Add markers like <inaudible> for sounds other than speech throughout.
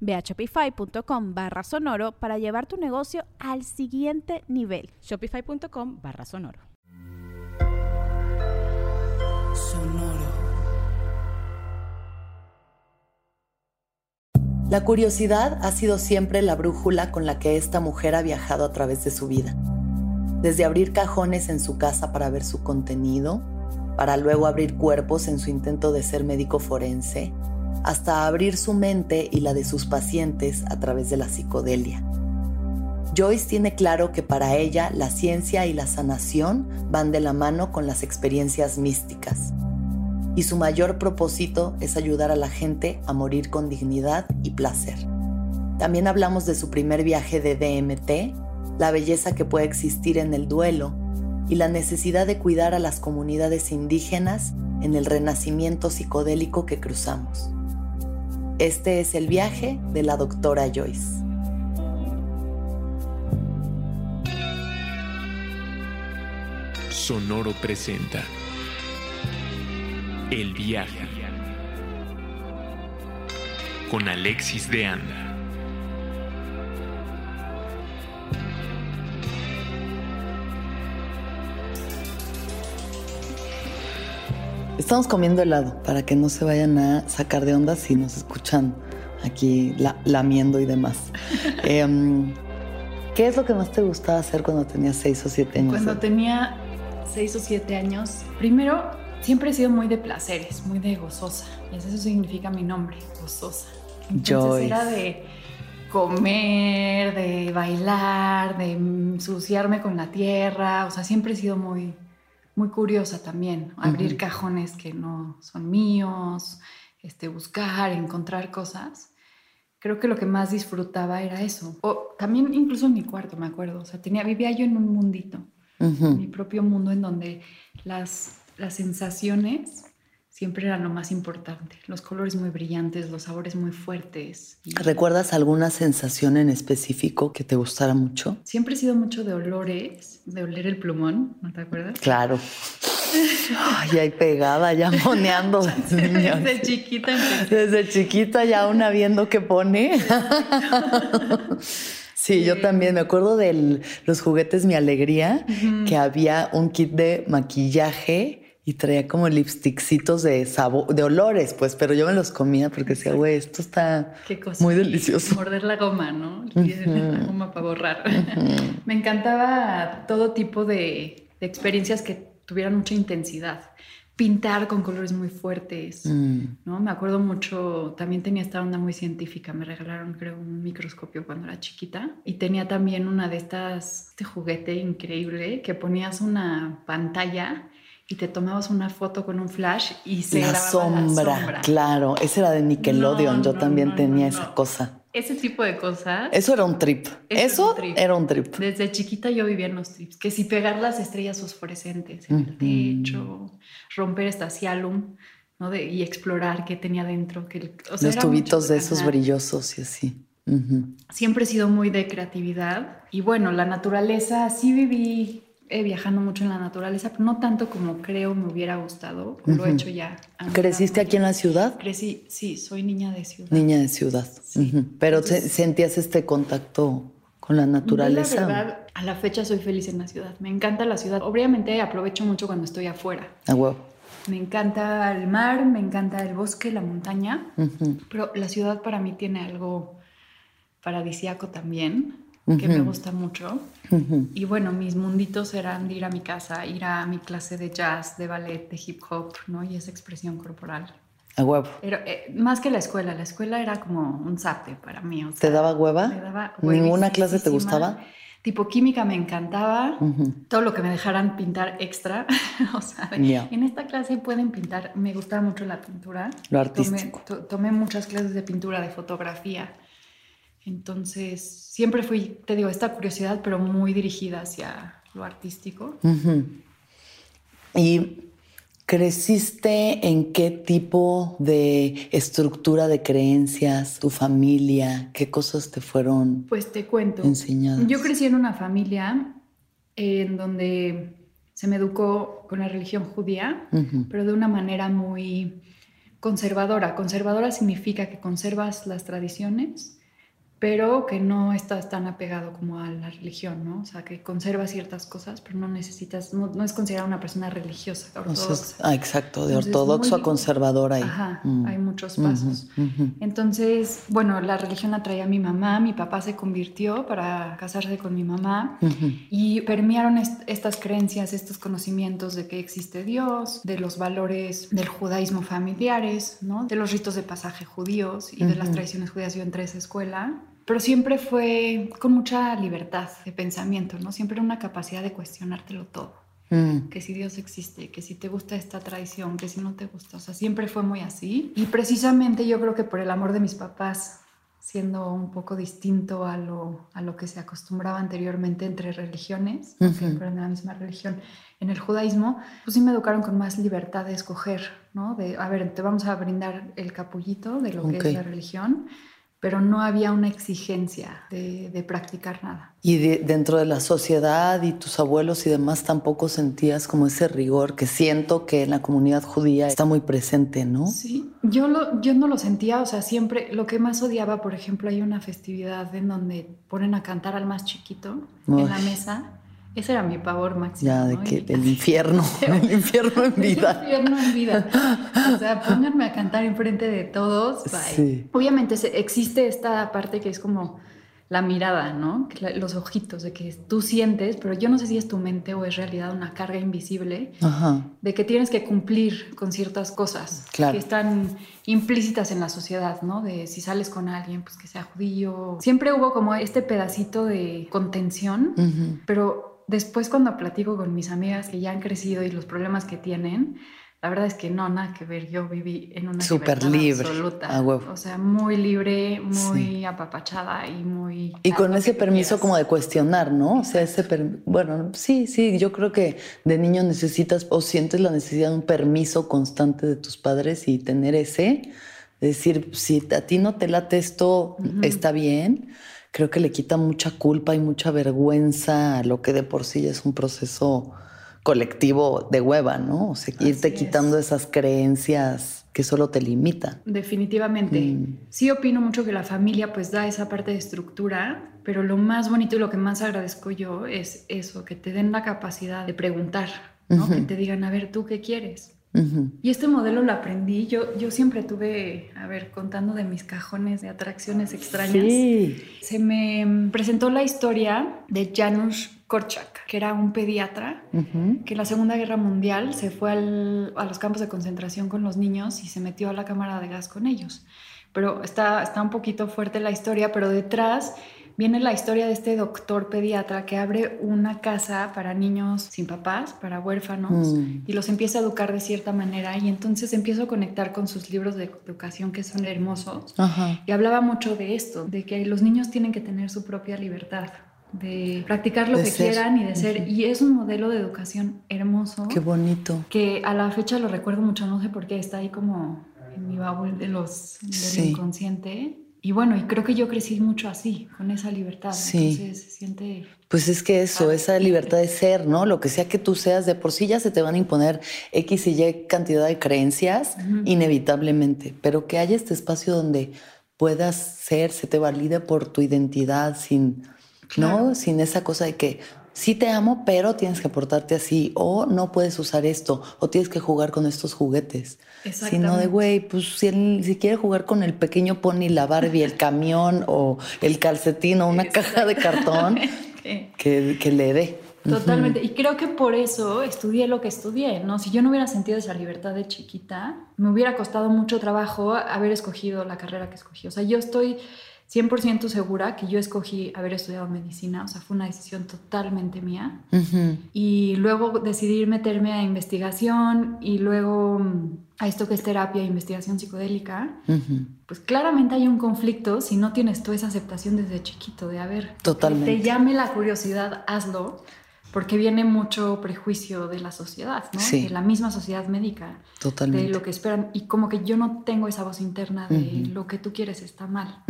Ve a shopify.com barra sonoro para llevar tu negocio al siguiente nivel. Shopify.com barra sonoro. Sonoro. La curiosidad ha sido siempre la brújula con la que esta mujer ha viajado a través de su vida. Desde abrir cajones en su casa para ver su contenido, para luego abrir cuerpos en su intento de ser médico forense, hasta abrir su mente y la de sus pacientes a través de la psicodelia. Joyce tiene claro que para ella la ciencia y la sanación van de la mano con las experiencias místicas. Y su mayor propósito es ayudar a la gente a morir con dignidad y placer. También hablamos de su primer viaje de DMT, la belleza que puede existir en el duelo y la necesidad de cuidar a las comunidades indígenas en el renacimiento psicodélico que cruzamos. Este es el viaje de la doctora Joyce. Sonoro presenta El viaje con Alexis de Anda. Estamos comiendo helado para que no se vayan a sacar de onda si nos escuchan aquí lamiendo y demás. <laughs> Em, ¿Qué es lo que más te gustaba hacer cuando tenías seis o siete años? Cuando tenía seis o siete años, primero siempre he sido muy de placeres, muy de gozosa. Y eso significa mi nombre, gozosa. Entonces era de comer, de bailar, de ensuciarme con la tierra. O sea, siempre he sido muy, muy curiosa también, abrir cajones que no son míos, este, buscar, encontrar cosas. Creo que lo que más disfrutaba era eso. O también incluso en mi cuarto, me acuerdo. O sea, tenía, vivía yo en un mundito, mi propio mundo en donde las, las sensaciones siempre era lo más importante. Los colores muy brillantes, los sabores muy fuertes. ¿Recuerdas alguna sensación en específico que te gustara mucho? Siempre he sido mucho de olores, de oler el plumón, ¿no te acuerdas? Claro. Ay, ahí pegada, ya moneando. <laughs> Desde <laughs> chiquita. Desde chiquita ya una viendo qué pone. <laughs> Sí, yo también me acuerdo de los juguetes Mi Alegría, que había un kit de maquillaje y traía como lipstickcitos de sabor, de olores, pues, pero yo me los comía porque decía, güey, esto está muy delicioso. Morder la goma, ¿no? La goma para borrar. me encantaba todo tipo de, experiencias que tuvieran mucha intensidad. Pintar con colores muy fuertes, mm. ¿no? Me acuerdo mucho, también tenía esta onda muy científica, me regalaron creo un microscopio cuando era chiquita y tenía también una de estas, este juguete increíble que ponías una pantalla y te tomabas una foto con un flash y se la sombra, la sombra. Claro, ese era de Nickelodeon, yo también tenía esa cosa. Ese tipo de cosas. Eso era un trip. Eso, era un trip. Desde chiquita yo vivía en los trips. Que si pegar las estrellas fosforescentes en el techo, romper esta cialum, ¿no? De, y explorar qué tenía dentro. Que, los tubitos de esos brillosos y así. Siempre he sido muy de creatividad. Y bueno, la naturaleza, sí viví eh, viajando mucho en la naturaleza, pero no tanto como creo me hubiera gustado. Lo he hecho ya. ¿Creciste aquí en la ciudad? Crecí, sí, soy niña de ciudad. Niña de ciudad. Pero sentías este contacto con la naturaleza. La verdad, a la fecha soy feliz en la ciudad. Me encanta la ciudad. Obviamente aprovecho mucho cuando estoy afuera. Ah. Me encanta el mar, me encanta el bosque, la montaña, pero la ciudad para mí tiene algo paradisiaco también que me gusta mucho. Y bueno, mis munditos eran ir a mi casa, ir a mi clase de jazz, de ballet, de hip hop, ¿no? Y esa expresión corporal. A huevo. Pero, eh, más que la escuela, la escuela era como un zape para mí. ¿Te daba hueva? Me daba ¿Ninguna clase te gustaba? Tipo química me encantaba, todo lo que me dejaran pintar extra. <laughs> o sea, en esta clase pueden pintar, me gustaba mucho la pintura. Lo artístico. tomé muchas clases de pintura, de fotografía. Entonces, siempre fui, te digo, esta curiosidad, pero muy dirigida hacia lo artístico. ¿Y creciste en qué tipo de estructura de creencias, tu familia, qué cosas te fueron Pues te cuento. enseñadas? Yo crecí en una familia en donde se me educó con la religión judía, pero de una manera muy conservadora. Conservadora significa que conservas las tradiciones, pero que no estás tan apegado como a la religión, ¿no? O sea, que conserva ciertas cosas, pero no necesitas, no, es considerada una persona religiosa, ortodoxa. ah, exacto, de ortodoxo a conservadora. Hay, ajá, mm. hay muchos pasos. Entonces, bueno, la religión la traía mi mamá, mi papá se convirtió para casarse con mi mamá y permearon estas creencias, estos conocimientos de que existe Dios, de los valores del judaísmo familiares, ¿no? De los ritos de pasaje judíos y de las tradiciones judías. Yo entré a esa escuela pero siempre fue con mucha libertad de pensamiento, ¿no? Siempre una capacidad de cuestionártelo todo. Mm. Que si Dios existe, que si te gusta esta tradición, que si no te gusta. O sea, siempre fue muy así. Y precisamente yo creo que por el amor de mis papás, siendo un poco distinto a lo, a lo que se acostumbraba anteriormente entre religiones, siempre en la misma religión, en el judaísmo, pues sí me educaron con más libertad de escoger, ¿no? De, a ver, te vamos a brindar el capullito de lo que es la religión, pero no había una exigencia de, practicar nada. Y dentro de la sociedad y tus abuelos y demás tampoco sentías como ese rigor que siento que en la comunidad judía está muy presente, ¿no? Sí, yo, lo, yo no lo sentía, o sea, siempre lo que más odiaba, por ejemplo, hay una festividad en donde ponen a cantar al más chiquito en la mesa ese era mi pavor máximo. Ya, de que el infierno, <laughs> el infierno en vida. El infierno en vida. O sea, pónganme a cantar enfrente de todos. Sí. Obviamente existe esta parte que es como la mirada, ¿no? Los ojitos, de que tú sientes, pero yo no sé si es tu mente o es realidad una carga invisible de que tienes que cumplir con ciertas cosas que están implícitas en la sociedad, ¿no? De si sales con alguien, pues que sea judío. Siempre hubo como este pedacito de contención, pero después cuando platico con mis amigas que ya han crecido y los problemas que tienen, la verdad es que no, nada que ver. Yo viví en una Súper libre, absoluta. O sea, muy libre, muy apapachada y muy... Y con ese permiso como de cuestionar, ¿no? O sea, ese... Bueno, sí, sí, yo creo que de niño necesitas o sientes la necesidad de un permiso constante de tus padres y tener ese... Decir, si a ti no te late esto, está bien creo que le quita mucha culpa y mucha vergüenza a lo que de por sí es un proceso colectivo de hueva, ¿no? O sea, irte quitando esas creencias que solo te limitan. Definitivamente. Mm. Sí opino mucho que la familia pues da esa parte de estructura, pero lo más bonito y lo que más agradezco yo es eso, que te den la capacidad de preguntar, ¿no? Que te digan, a ver, ¿tú qué quieres? Y este modelo lo aprendí, yo, yo siempre tuve, a ver, contando de mis cajones de atracciones extrañas, se me presentó la historia de Janusz Korczak, que era un pediatra que en la Segunda Guerra Mundial se fue a los campos de concentración con los niños y se metió a la cámara de gas con ellos. Pero está, está un poquito fuerte la historia, pero detrás viene la historia de este doctor pediatra que abre una casa para niños sin papás, para huérfanos, mm. y los empieza a educar de cierta manera. Y entonces empiezo a conectar con sus libros de educación que son hermosos. Y hablaba mucho de esto, de que los niños tienen que tener su propia libertad de practicar lo que quieran y de ser. Y es un modelo de educación hermoso. Qué bonito. Que a la fecha lo recuerdo mucho, no sé por qué, está ahí como en mi baúl de los, del inconsciente y bueno, y creo que yo crecí mucho así, con esa libertad. Sí. Entonces se siente. Pues es que eso, esa libertad de ser, ¿no? Lo que sea que tú seas, de por sí ya se te van a imponer X y Y cantidad de creencias, inevitablemente. Pero que haya este espacio donde puedas ser, se te valide por tu identidad sin, ¿no? Sin esa cosa de que sí te amo, pero tienes que portarte así, o no puedes usar esto, o tienes que jugar con estos juguetes. Sino de, güey, pues si, él, si quiere jugar con el pequeño pony, la Barbie, el camión, o el calcetín, o una <laughs> caja de cartón, que, que le dé. Totalmente. Y creo que por eso estudié lo que estudié, ¿no? Si yo no hubiera sentido esa libertad de chiquita, me hubiera costado mucho trabajo haber escogido la carrera que escogí. O sea, yo estoy 100% segura que yo escogí haber estudiado medicina, o sea, fue una decisión totalmente mía. Y luego decidí meterme a investigación y luego mm, a esto que es terapia e investigación psicodélica. Pues claramente hay un conflicto si no tienes toda esa aceptación desde chiquito de, a ver, totalmente. te llame la curiosidad, hazlo porque viene mucho prejuicio de la sociedad, ¿no? De la misma sociedad médica. Totalmente. De lo que esperan. Y como que yo no tengo esa voz interna de lo que tú quieres está mal.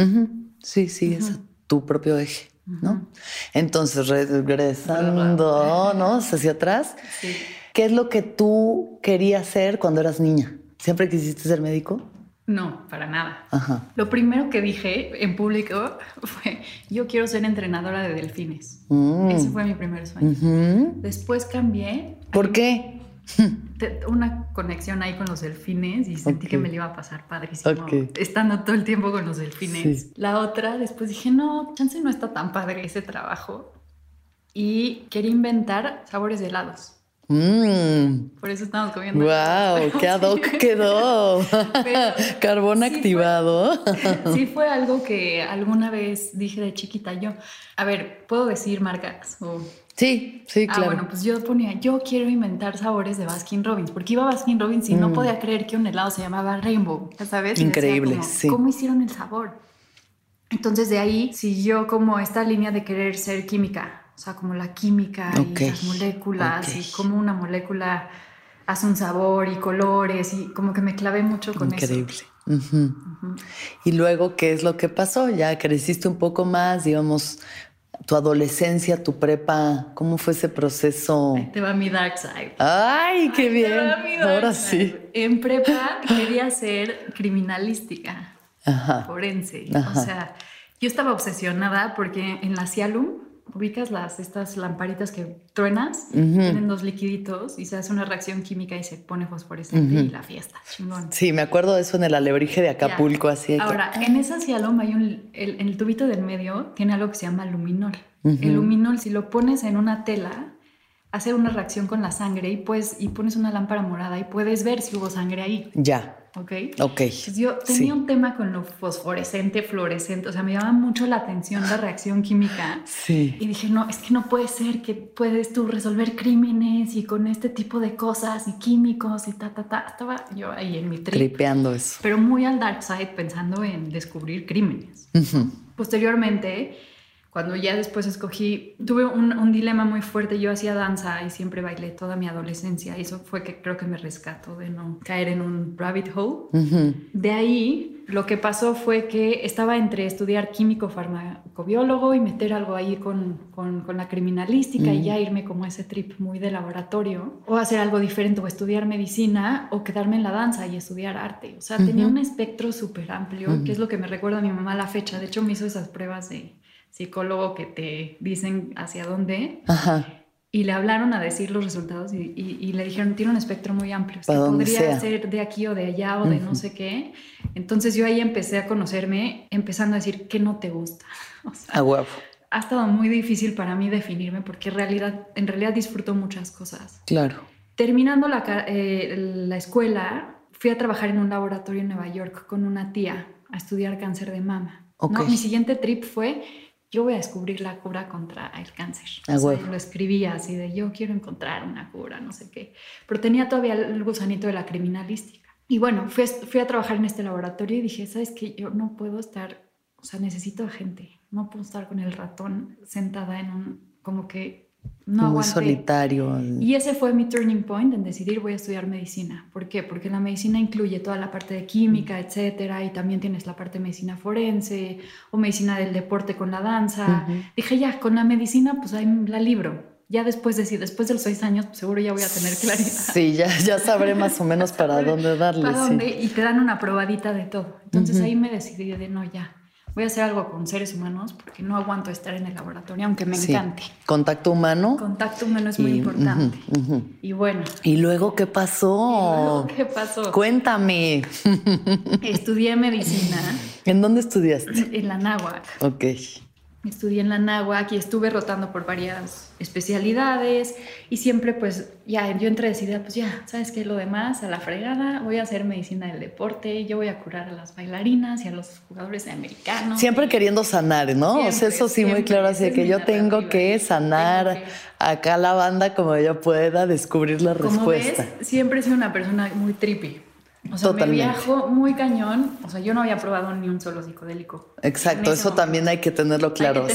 Sí, sí, es tu propio eje, ¿no? Entonces, regresando, ¿no? Hacia atrás. Sí. ¿Qué es lo que tú querías ser cuando eras niña? ¿Siempre quisiste ser médico? No, para nada. Lo primero que dije en público <laughs> fue, yo quiero ser entrenadora de delfines. Mm. Ese fue mi primer sueño. Después cambié. ¿Por qué? <laughs> Una conexión ahí con los delfines y sentí que me le iba a pasar padrísimo estando todo el tiempo con los delfines. La otra, después dije, no, chance no está tan padre ese trabajo. Y quería inventar sabores de helados. Mmm. Por eso estamos comiendo. ¡Wow! ¡Qué ad hoc <laughs> quedó! <laughs> Carbón activado. <laughs> sí, fue algo que alguna vez dije de chiquita yo. A ver, ¿puedo decir marcas? Sí, sí, ah, claro. Ah, bueno, pues yo ponía, yo quiero inventar sabores de Baskin Robbins, porque iba a Baskin Robbins y no mm. podía creer que un helado se llamaba Rainbow, ¿sabes? Increíble, sí. ¿Cómo hicieron el sabor? Entonces de ahí siguió como esta línea de querer ser química o sea, como la química y las moléculas y cómo una molécula hace un sabor y colores y como que me clavé mucho con eso. Increíble. Y luego, ¿qué es lo que pasó? Ya creciste un poco más, digamos, tu adolescencia, tu prepa, ¿cómo fue ese proceso? Ahí te va mi dark side. ¡Ay, qué bien! Ahora sí. En prepa quería ser criminalística, forense. O sea, yo estaba obsesionada porque en la Cialum ubicas las, estas lamparitas que truenas, tienen dos liquiditos y se hace una reacción química y se pone fosforescente y la fiesta. Chingón. Sí, me acuerdo de eso en el alebrije de Acapulco, así. Ahora, en esa cialoma hay un, el, el tubito del medio tiene algo que se llama luminol. El luminol, si lo pones en una tela, hace una reacción con la sangre y, pues, y pones una lámpara morada y puedes ver si hubo sangre ahí. Ya. ¿Ok? Ok. yo tenía un tema con lo fosforescente, fluorescente, o sea, me llamaba mucho la atención la reacción química. Sí. Y dije, no, es que no puede ser que puedes tú resolver crímenes y con este tipo de cosas y químicos y ta, ta, ta. Estaba yo ahí en mi trip. Tripeando eso. Pero muy al dark side pensando en descubrir crímenes. Posteriormente cuando ya después escogí, tuve un, dilema muy fuerte. Yo hacía danza y siempre bailé toda mi adolescencia. Eso fue que creo que me rescató de no caer en un rabbit hole. De ahí, lo que pasó fue que estaba entre estudiar químico farmacobiólogo y meter algo ahí con, con, la criminalística y ya irme como ese trip muy de laboratorio. O hacer algo diferente, o estudiar medicina, o quedarme en la danza y estudiar arte. O sea, tenía un espectro súper amplio, que es lo que me recuerda a mi mamá a la fecha. De hecho, me hizo esas pruebas de psicólogo que te dicen hacia dónde. Y le hablaron a decir los resultados y, le dijeron, tiene un espectro muy amplio. podría ser de aquí o de allá o de no sé qué. Entonces yo ahí empecé a conocerme, empezando a decir qué no te gusta. <laughs> O Ha estado muy difícil para mí definirme porque en realidad, en realidad disfruto muchas cosas. Claro. Terminando la, eh, la escuela, fui a trabajar en un laboratorio en Nueva York con una tía a estudiar cáncer de mama. Mi siguiente trip fue yo voy a descubrir la cura contra el cáncer. Ah, lo escribía así de yo quiero encontrar una cura, no sé qué. Pero tenía todavía el gusanito de la criminalística. Y bueno, fui, fui a trabajar en este laboratorio y dije, ¿sabes qué? Yo no puedo estar, o sea, necesito gente. No puedo estar con el ratón sentada en un, como que no Muy solitario. Y ese fue mi turning point en decidir voy a estudiar medicina. ¿Por qué? Porque la medicina incluye toda la parte de química, etcétera, y también tienes la parte de medicina forense o medicina del deporte con la danza. Dije, ya, con la medicina, pues ahí la libro. Ya después de, después de los seis años, pues, seguro ya voy a tener claridad. Sí, ya, ya sabré más o menos para dónde darle. <laughs> Para dónde, y te dan una probadita de todo. Entonces ahí me decidí de no, ya. Voy a hacer algo con seres humanos porque no aguanto estar en el laboratorio, aunque me encante. Contacto humano. Contacto humano es muy importante. Y bueno. ¿Y luego qué pasó? <laughs> ¿Qué pasó? Cuéntame. Estudié medicina. <laughs> ¿En dónde estudiaste? En la náhuac. Ok. Estudié en la náhuac y estuve rotando por varias especialidades y siempre pues ya yo entré decidida pues ya, ¿sabes qué? Lo demás a la fregada, voy a hacer medicina del deporte, yo voy a curar a las bailarinas y a los jugadores americanos. Siempre queriendo sanar, ¿no? o sea, eso sí muy claro, así que yo tengo que sanar acá la banda como yo pueda descubrir la respuesta. Ves, siempre he sido una persona muy trippy. O sea, me viajo muy cañón. O sea, yo no había probado ni un solo psicodélico. Exacto, eso también hay que tenerlo claro.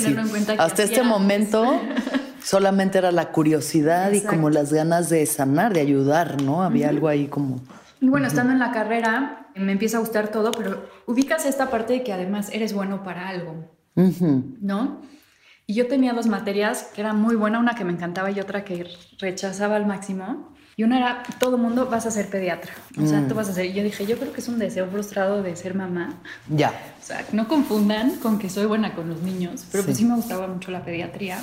Hasta este momento <laughs> solamente era la curiosidad y como las ganas de sanar, de ayudar, ¿no? Había algo ahí como... Y bueno, estando en la carrera, me empieza a gustar todo, pero ubicas esta parte de que además eres bueno para algo, ¿no? Y yo tenía dos materias que eran muy buenas, una que me encantaba y otra que rechazaba al máximo. Y una era, todo mundo vas a ser pediatra. O sea, tú mm. vas a ser. Yo dije, yo creo que es un deseo frustrado de ser mamá. Ya. O sea, no confundan con que soy buena con los niños, pero pues sí me gustaba mucho la pediatría.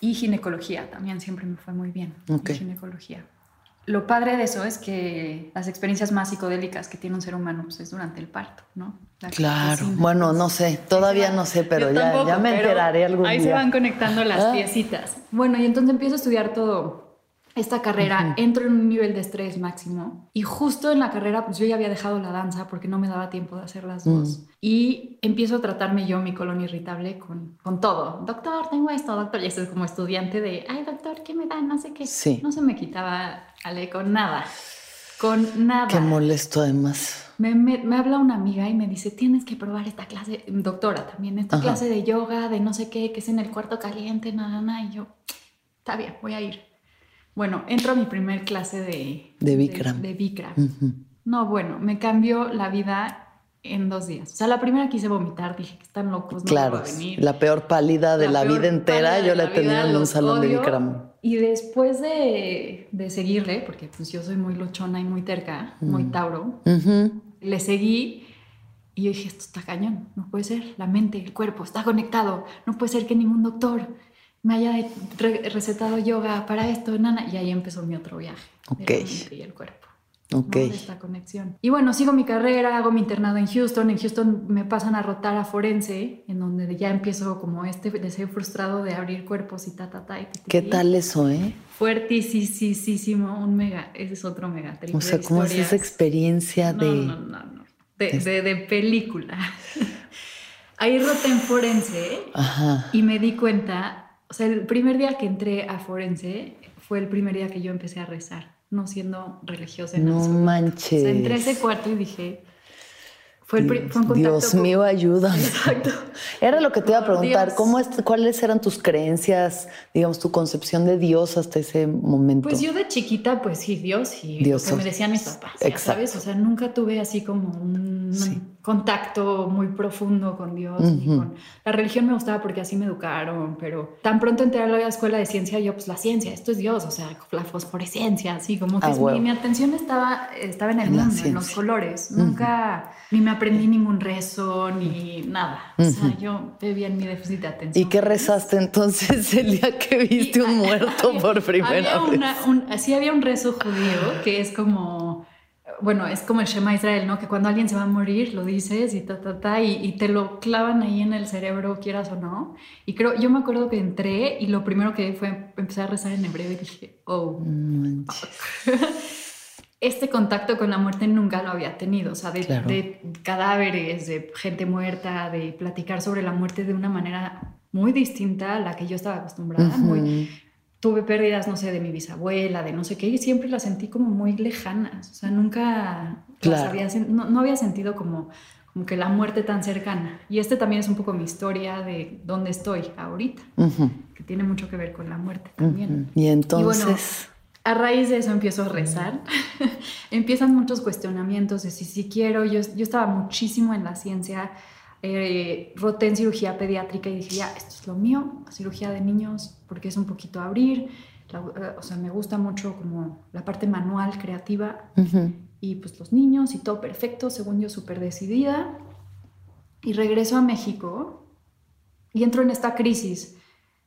Y ginecología también siempre me fue muy bien. Okay. Ginecología. Lo padre de eso es que las experiencias más psicodélicas que tiene un ser humano pues, es durante el parto, ¿no? claro, bueno, pues, no sé, todavía no sé, pero ya, ya, me enteraré algún ahí día. Ahí se van conectando las ah. piecitas. Bueno, y entonces empiezo a estudiar todo esta carrera, entro en un nivel de estrés máximo y justo en la carrera pues yo ya había dejado la danza porque no me daba tiempo de hacer las dos mm. y empiezo a tratarme yo mi colon irritable con, con todo. Doctor, tengo esto, doctor, y esto es como estudiante de, ay doctor, ¿qué me da? No sé qué. Sí. No se me quitaba, Ale, con nada, con nada. Qué molesto además. Me, me, habla una amiga y me dice, tienes que probar esta clase, doctora también, esta clase de yoga, de no sé qué, que es en el cuarto caliente, nada, nada, y yo, está bien, voy a ir bueno, entro a mi primer clase de... De Bikram. De, Bikram. No, bueno, me cambió la vida en dos días. O sea, la primera quise vomitar, dije que están locos, no claro, a venir. La peor pálida de la, vida entera, yo la tenido en un salón de Bikram. Y después de, de, seguirle, porque pues yo soy muy lochona y muy terca, muy tauro, le seguí y yo dije, esto está cañón, no puede ser, la mente, el cuerpo, está conectado, no puede ser que ningún doctor me haya recetado yoga para esto, nana, y ahí empezó mi otro viaje. Ok. y el cuerpo. Ok. Esta conexión. Y bueno, sigo mi carrera, hago mi internado en Houston. En Houston me pasan a rotar a forense, en donde ya empiezo como este deseo frustrado de abrir cuerpos y ta, ta, ta. ¿Qué tal eso, eh? Fuertísimo, un mega, ese es otro mega O sea, ¿cómo es esa experiencia de...? No, no, no, no. De, de, de película. <laughs> Ahí roté en forense Ajá. y me di cuenta o sea, el primer día que entré a Forense fue el primer día que yo empecé a rezar, no siendo religiosa. En no manches. O sea, entré a ese cuarto y dije, fue, el, Dios, fue un Dios mío, ayuda. Exacto. <laughs> Era lo que te iba a preguntar, ¿cómo es, ¿cuáles eran tus creencias, digamos, tu concepción de Dios hasta ese momento? Pues yo de chiquita, pues sí, Dios y Dios lo que me decían mis papás, ¿sabes? O sea, nunca tuve así como un contacto muy profundo con Dios. con... La religión me gustaba porque así me educaron, pero tan pronto entré a la escuela de ciencia, yo pues la ciencia, esto es Dios, o sea, la fosforescencia, así como que ah, mi, atención estaba, estaba en el mundo, en los colores. Nunca, ni me aprendí ningún rezo, ni nada. O sea, yo vivía en mi déficit de atención. ¿Y qué rezaste entonces el día que viste un muerto por primera vez? Una, sí había un rezo judío que es como bueno, es como el Shema Israel, ¿no? Que cuando alguien se va a morir, lo dices y ta, ta, ta, y, te lo clavan ahí en el cerebro, quieras o no. Y creo, yo me acuerdo que entré y lo primero que fue empezar a rezar en hebreo y dije, oh, <laughs> este contacto con la muerte nunca lo había tenido, o sea, de, cadáveres, de gente muerta, de platicar sobre la muerte de una manera muy distinta a la que yo estaba acostumbrada, muy tuve pérdidas, no sé, de mi bisabuela, de no sé qué, y siempre las sentí como muy lejanas. O sea, nunca había, no, había sentido como, como que la muerte tan cercana. Y este también es un poco mi historia de dónde estoy ahorita, que tiene mucho que ver con la muerte también. Y entonces... a raíz de eso empiezo a rezar. <laughs> Empiezan muchos cuestionamientos de si, si quiero. Yo, yo estaba muchísimo en la ciencia eh, roté en cirugía pediátrica y dije, ya, esto es lo mío, cirugía de niños, porque es un poquito abrir, eh, o sea, me gusta mucho como la parte manual, creativa, y pues los niños y todo perfecto, según yo súper decidida. y regreso a México y entro en esta crisis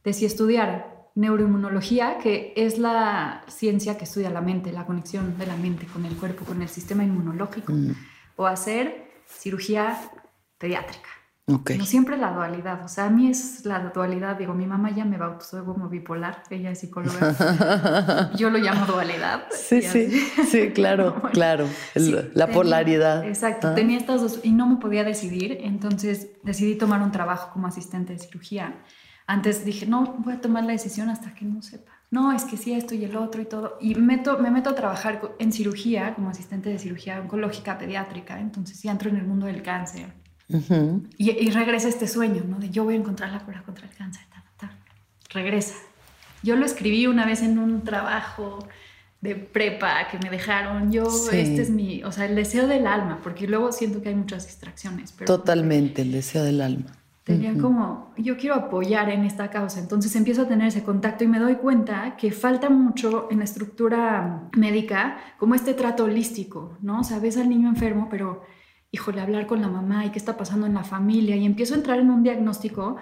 de si estudiar neuroinmunología, que es la ciencia que estudia la mente, la conexión de la mente con el cuerpo, con el sistema inmunológico, Mm. o hacer cirugía pediátrica. Ok. No siempre la dualidad, o sea, a mí es la dualidad, digo, mi mamá ya me bautizó como bipolar, ella es psicóloga, <laughs> yo lo llamo dualidad. Sí, sí, sí, claro, <laughs> Bueno, claro. Sí, la tenía- polaridad. Exacto, Ah. tenía estas dos y no me podía decidir, entonces decidí tomar un trabajo como asistente de cirugía. Antes dije, no, voy a tomar la decisión hasta que no sepa. No, es que sí, esto y el otro y todo. Y meto, me meto a trabajar en cirugía como asistente de cirugía oncológica pediátrica, entonces ya entro en el mundo del cáncer. Ujú. Y, y regresa este sueño, ¿no? De yo voy a encontrar la cura contra el cáncer. ta, ta, ta. Regresa. Yo lo escribí una vez en un trabajo de prepa que me dejaron. Yo, Sí. este es mi, o sea, el deseo del alma, porque luego siento que hay muchas distracciones. Pero Totalmente, el deseo del alma. Tenía Ujú. como, yo quiero apoyar en esta causa, entonces empiezo a tener ese contacto y me doy cuenta que falta mucho en la estructura médica como este trato holístico, ¿no? O sea, ves al niño enfermo, pero, híjole, hablar con la mamá y qué está pasando en la familia y empiezo a entrar en un diagnóstico, o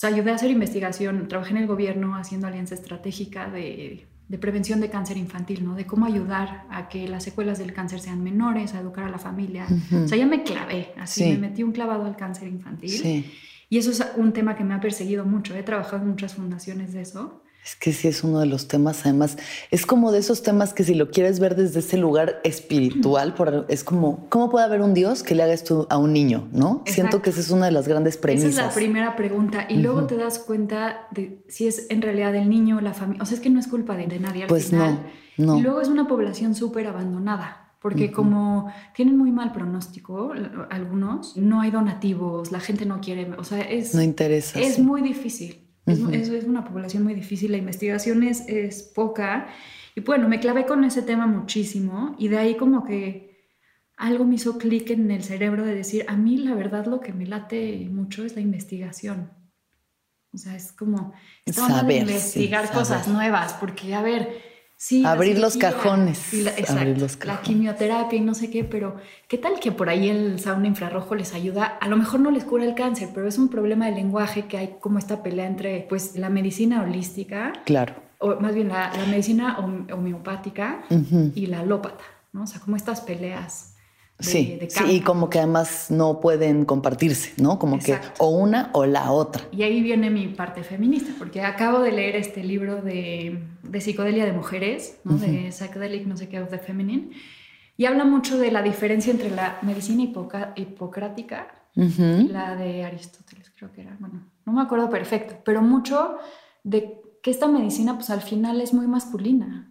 sea, ayudé a hacer investigación, trabajé en el gobierno haciendo alianza estratégica de, de prevención de cáncer infantil, ¿no? De cómo ayudar a que las secuelas del cáncer sean menores, a educar a la familia. Ujú. O sea, ya me clavé, así Sí. me metí un clavado al cáncer infantil. Sí, Y eso es un tema que me ha perseguido mucho. He trabajado en muchas fundaciones de eso. Es que sí es uno de los temas, además, es como de esos temas que si lo quieres ver desde ese lugar espiritual, por- es como, ¿cómo puede haber un Dios que le haga esto a un niño? ¿no? Siento que esa es una de las grandes premisas. Esa es la primera pregunta. Y luego te das cuenta de si es en realidad el niño o la familia. O sea, es que no es culpa de, de nadie al Pues final. no, no. Y luego es una población súper abandonada. Porque como tienen muy mal pronóstico algunos, no hay donativos, la gente no quiere, o sea, es, No interesa. es sí. muy difícil. Es, es- es una población muy difícil, la investigación es, es poca. Y bueno, me clavé con ese tema muchísimo y de ahí como que algo me hizo clic en el cerebro de decir, a mí la verdad lo que me late mucho es la investigación. O sea, es como esta onda de Saber, sí, investigar cosas nuevas, porque a ver, sí. Abrir los cajones, la, abrir exacto, la quimioterapia y no sé qué, pero ¿qué tal que por ahí el sauna infrarrojo les ayuda? A lo mejor no les cura el cáncer, pero es un problema de lenguaje que hay como esta pelea entre pues la medicina holística, Claro. o más bien la, la medicina hom- homeopática y la alópata, ¿no? O sea, como estas peleas de, Sí, de sí, y como que además no pueden compartirse, ¿no? Como Exacto. que o una o la otra. Y ahí viene mi parte feminista, porque acabo de leer este libro de, de psicodelia de mujeres, ¿no? de Psychedelic, no sé qué, of the Feminine, y habla mucho de la diferencia entre la medicina hipoca- hipocrática y la de Aristóteles, creo que era, bueno, no me acuerdo perfecto, pero mucho de que esta medicina, pues al final es muy masculina,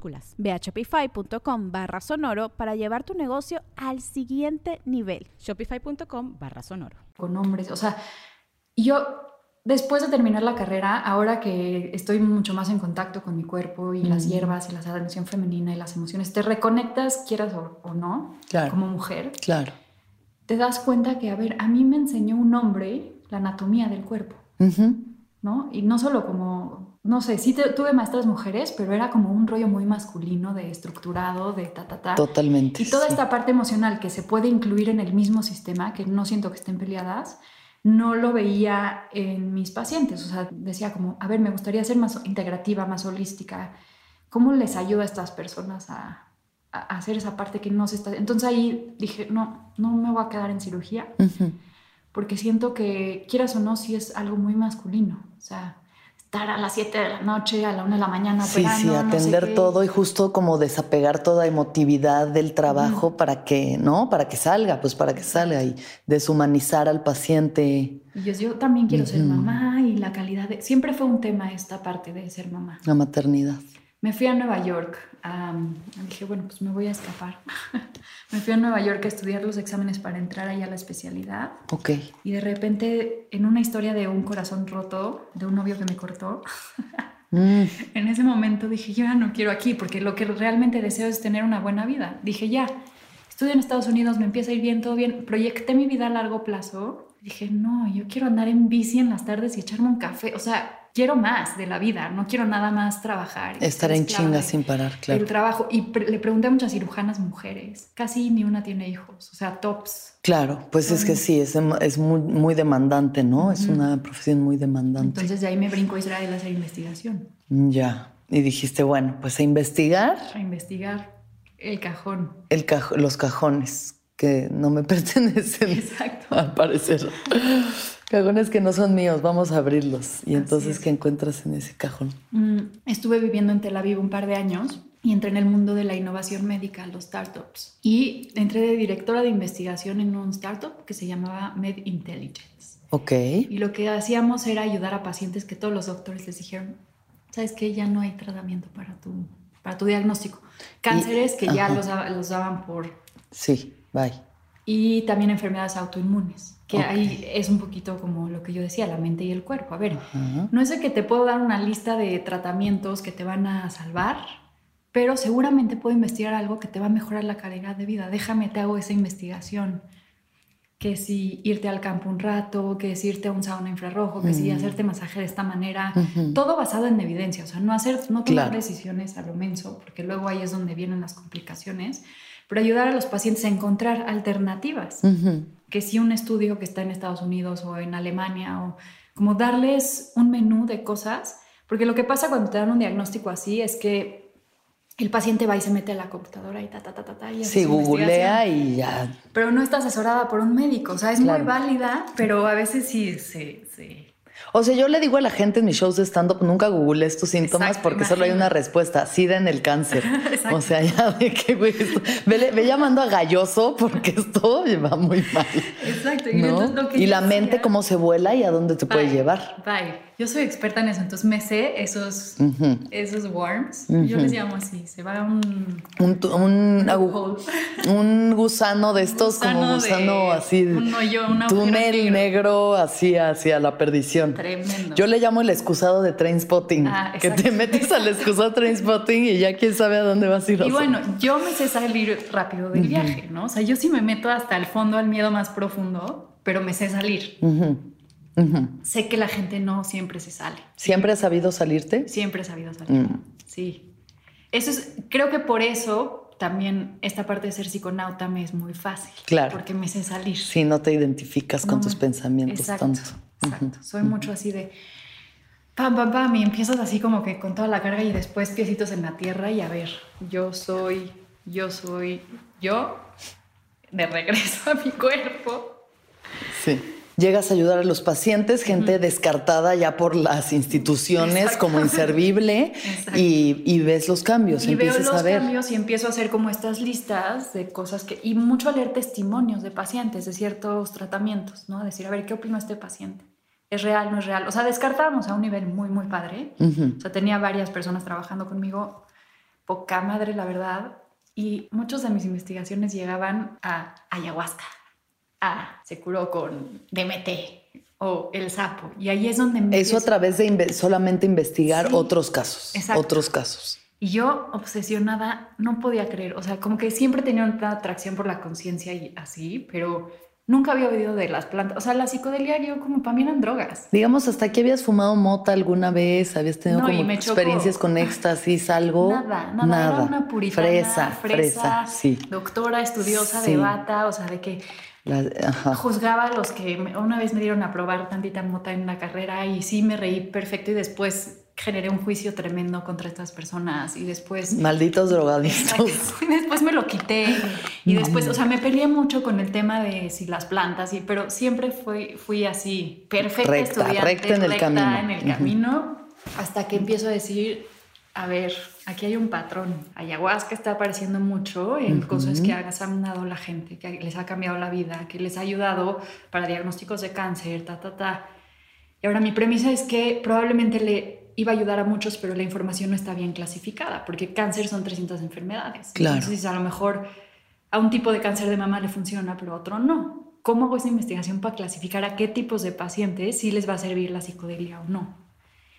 Ve a shopify.com barra sonoro para llevar tu negocio al siguiente nivel. Shopify.com barra sonoro. con hombres. O sea, yo después de terminar la carrera, ahora que estoy mucho más en contacto con mi cuerpo y las Mm. hierbas y la sanación femenina y las emociones, te reconectas, quieras o, o no, Claro. como mujer, Claro. te das cuenta que, a ver, a mí me enseñó un hombre la anatomía del cuerpo. ¿no? Y no solo como, no sé, sí te- tuve maestras mujeres, pero era como un rollo muy masculino de estructurado, de ta, ta, ta. Totalmente. Y toda sí. esta parte emocional que se puede incluir en el mismo sistema, que no siento que estén peleadas, no lo veía en mis pacientes. O sea, decía como, a ver, me gustaría ser más integrativa, más holística. ¿Cómo les ayuda a estas personas a, a hacer esa parte que no se está... Entonces ahí dije, no, no me voy a quedar en cirugía, Ujú. porque siento que, quieras o no, sí es algo muy masculino. O sea, estar a las 7 de la noche, a la 1 de la mañana. Sí, sí, atender todo y justo como desapegar toda emotividad del trabajo para que, ¿no? Para que salga, pues para que salga y deshumanizar al paciente. Y yo, yo también quiero ser mamá y la calidad de... Siempre fue un tema esta parte de ser mamá. La maternidad. Me fui a Nueva York. dije, bueno, pues me voy a escapar. <laughs> me fui a Nueva York a estudiar los exámenes para entrar ahí a la especialidad. Ok. Y de repente, en una historia de un corazón roto, de un novio que me cortó, <laughs> mm. en ese momento dije, yo ya no quiero aquí, porque lo que realmente deseo es tener una buena vida. Dije, ya, estudio en Estados Unidos, me empieza a ir bien, todo bien. Proyecté mi vida a largo plazo. Dije, no, yo quiero andar en bici en las tardes y echarme un café. O sea, quiero más de la vida, no quiero nada más trabajar. Estar en chinga sin parar, claro. El trabajo. Y le pregunté a muchas cirujanas mujeres, casi ni una tiene hijos, o sea, tops. Claro, pues es que sí, es, es muy, muy, demandante, ¿no? Es una profesión muy demandante. Entonces de ahí me brinco a Israel a hacer investigación. Ya, y dijiste, bueno, pues a investigar. A investigar el cajón. El los cajones que no me <laughs> pertenecen. Exacto. Al parecer. Cajones que no son míos, vamos a abrirlos. Y entonces, ¿qué encuentras en ese cajón? Mm, estuve viviendo en Tel Aviv un par de años y entré en el mundo de la innovación médica, los startups. Y entré de directora de investigación en un startup que se llamaba Med Intelligence. Ok. Y lo que hacíamos era ayudar a pacientes que todos los doctores les dijeron, sabes que ya no hay tratamiento para tu, para tu diagnóstico. Cánceres que ya los, los daban por... Sí, bye. Y también enfermedades autoinmunes que ahí es un poquito como lo que yo decía, la mente y el cuerpo. A ver, no es de que te puedo dar una lista de tratamientos que te van a salvar, pero seguramente puedo investigar algo que te va a mejorar la calidad de vida. Déjame, te hago esa investigación. Que si irte al campo un rato, que si irte a un sauna infrarrojo, que si hacerte masaje de esta manera, todo basado en evidencia, o sea, no hacer, no tomar decisiones a lo menso, porque luego ahí es donde vienen las complicaciones, pero ayudar a los pacientes a encontrar alternativas. Que si un estudio que está en Estados Unidos o en Alemania o como darles un menú de cosas, porque lo que pasa cuando te dan un diagnóstico así es que el paciente va y se mete a la computadora y ta, ta, ta, ta, ta y Sí, googlea y ya. Pero no está asesorada por un médico, o sea, es muy válida, pero a veces sí se, o sea, yo le digo a la gente en mis shows de stand-up, nunca googlees tus síntomas porque solo hay una respuesta, SIDA en el cáncer. <laughs> o sea, ya <laughs> de que, güey, ve, llamando a Galloso porque esto va muy mal. Exacto. Y, la mente cómo se vuela y a dónde te puede llevar. Bye. Yo soy experta en eso, entonces me sé esos, esos worms. Yo les llamo así. Se va un. Un, un, gusano de estos, como gusano así. Un hoyo, un túnel negro. así hacia la perdición. Tremendo. Yo le llamo el excusado de train spotting. Ah, que te metes al excusado train spotting y ya quién sabe a dónde vas a ir. Y bueno, yo me sé salir rápido del viaje, ¿no? O sea, yo sí me meto hasta el fondo al miedo más profundo, pero me sé salir. Sé que la gente no siempre se sale. ¿Siempre has sabido salirte? Siempre he sabido salir. Sí. Eso es, creo que por eso también esta parte de ser psiconauta me es muy fácil. Claro. Porque me sé salir. Sí, no te identificas con tus pensamientos tanto. Exacto. Soy mucho así de pam, pam, pam, y empiezas así como que con toda la carga y después piecitos en la tierra y a ver, yo soy, yo soy, yo, de regreso a mi cuerpo. Sí llegas a ayudar a los pacientes, gente descartada ya por las instituciones como inservible y, ves los cambios. Y veo los cambios y empiezo a hacer como estas listas de cosas que, y mucho a leer testimonios de pacientes de ciertos tratamientos, ¿no? A decir, a ver, ¿qué opina este paciente? ¿Es real, no es real? O sea, descartábamos a un nivel muy, muy padre. O sea, tenía varias personas trabajando conmigo, poca madre, la verdad. Y muchas de mis investigaciones llegaban a ayahuasca ah, se curó con DMT o el sapo. Y ahí es donde... Eso a través de solamente investigar otros casos. Otros casos. Y yo, obsesionada, no podía creer. O sea, como que siempre tenía una atracción por la conciencia y así, pero nunca había oído de las plantas. O sea, la psicodelia, yo como para mí eran drogas. Digamos, ¿hasta aquí habías fumado mota alguna vez? ¿Habías tenido como experiencias con éxtasis, algo? Nada, nada. Era una puritana, fresa, fresa, sí. doctora, estudiosa de bata, o sea, de que Juzgaba a los que una vez me dieron a probar tantita mota en la carrera y sí me reí perfecto y después generé un juicio tremendo contra estas personas y después... Malditos drogadictos. Y después me lo quité y después, o sea, me peleé mucho con el tema de si las plantas, y, pero siempre fui, fui así, perfecta recta, estudiante, recta en el camino. En el camino Hasta que empiezo a decir, a ver, aquí hay un patrón. Ayahuasca está apareciendo mucho en cosas que ha sanado la gente, que les ha cambiado la vida, que les ha ayudado para diagnósticos de cáncer, ta, ta, ta. Y ahora mi premisa es que probablemente le iba a ayudar a muchos, pero la información no está bien clasificada, porque cáncer son 300 enfermedades. Claro. Entonces, a lo mejor a un tipo de cáncer de mama le funciona, pero a otro no. ¿Cómo hago esa investigación para clasificar a qué tipos de pacientes sí les va a servir la psicodelia o no?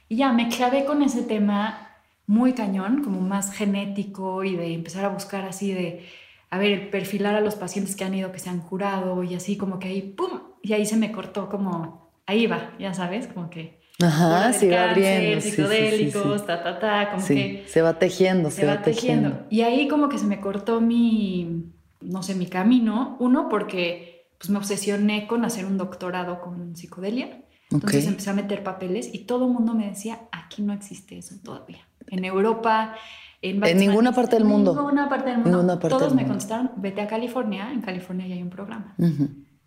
Y ya me clavé con ese tema muy cañón, como más genético y de empezar a buscar así de, a ver, perfilar a los pacientes que han ido, que se han curado y así como que ahí, ¡pum! Y ahí se me cortó como, ahí va, ya sabes, como que... Ajá, sí va abriendo. Psicodélicos, ta, ta, ta, como que... Se va tejiendo, se, va, tejiendo. Y ahí como que se me cortó mi, no sé, mi camino. Uno, porque pues me obsesioné con hacer un doctorado con psicodelia. Entonces empecé a meter papeles y todo el mundo me decía, aquí no existe eso todavía en Europa, en, en ninguna parte del mundo. En ninguna parte del mundo. Todos me contestaron, vete a California, en California ya hay un programa.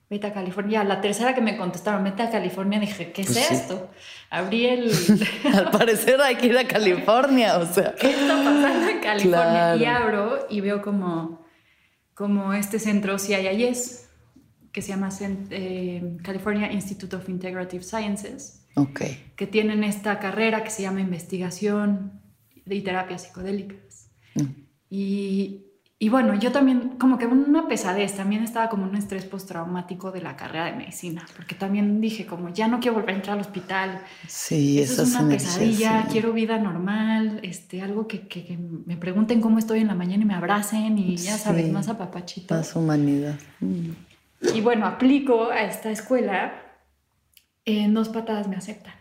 Vete a California. La tercera que me contestaron, vete a California, dije, ¿qué es pues esto? Abrí el... <laughs> Al parecer hay que ir a California, o sea. ¿Qué está pasando en California? Y abro y veo como, como este centro CIIS, que se llama eh, California Institute of Integrative Sciences. Okay. Que tienen esta carrera que se llama investigación y terapias psicodélicas. Mm. Y, y, bueno, yo también, como que una pesadez, también estaba como un estrés postraumático de la carrera de medicina, porque también dije, como ya no quiero volver a entrar al hospital. Sí, eso es una pesadilla, quiero vida normal, este, algo que, que, me pregunten cómo estoy en la mañana y me abracen y ya sabes, más apapachito. Más humanidad. Y bueno, aplico a esta escuela, en dos patadas me aceptan.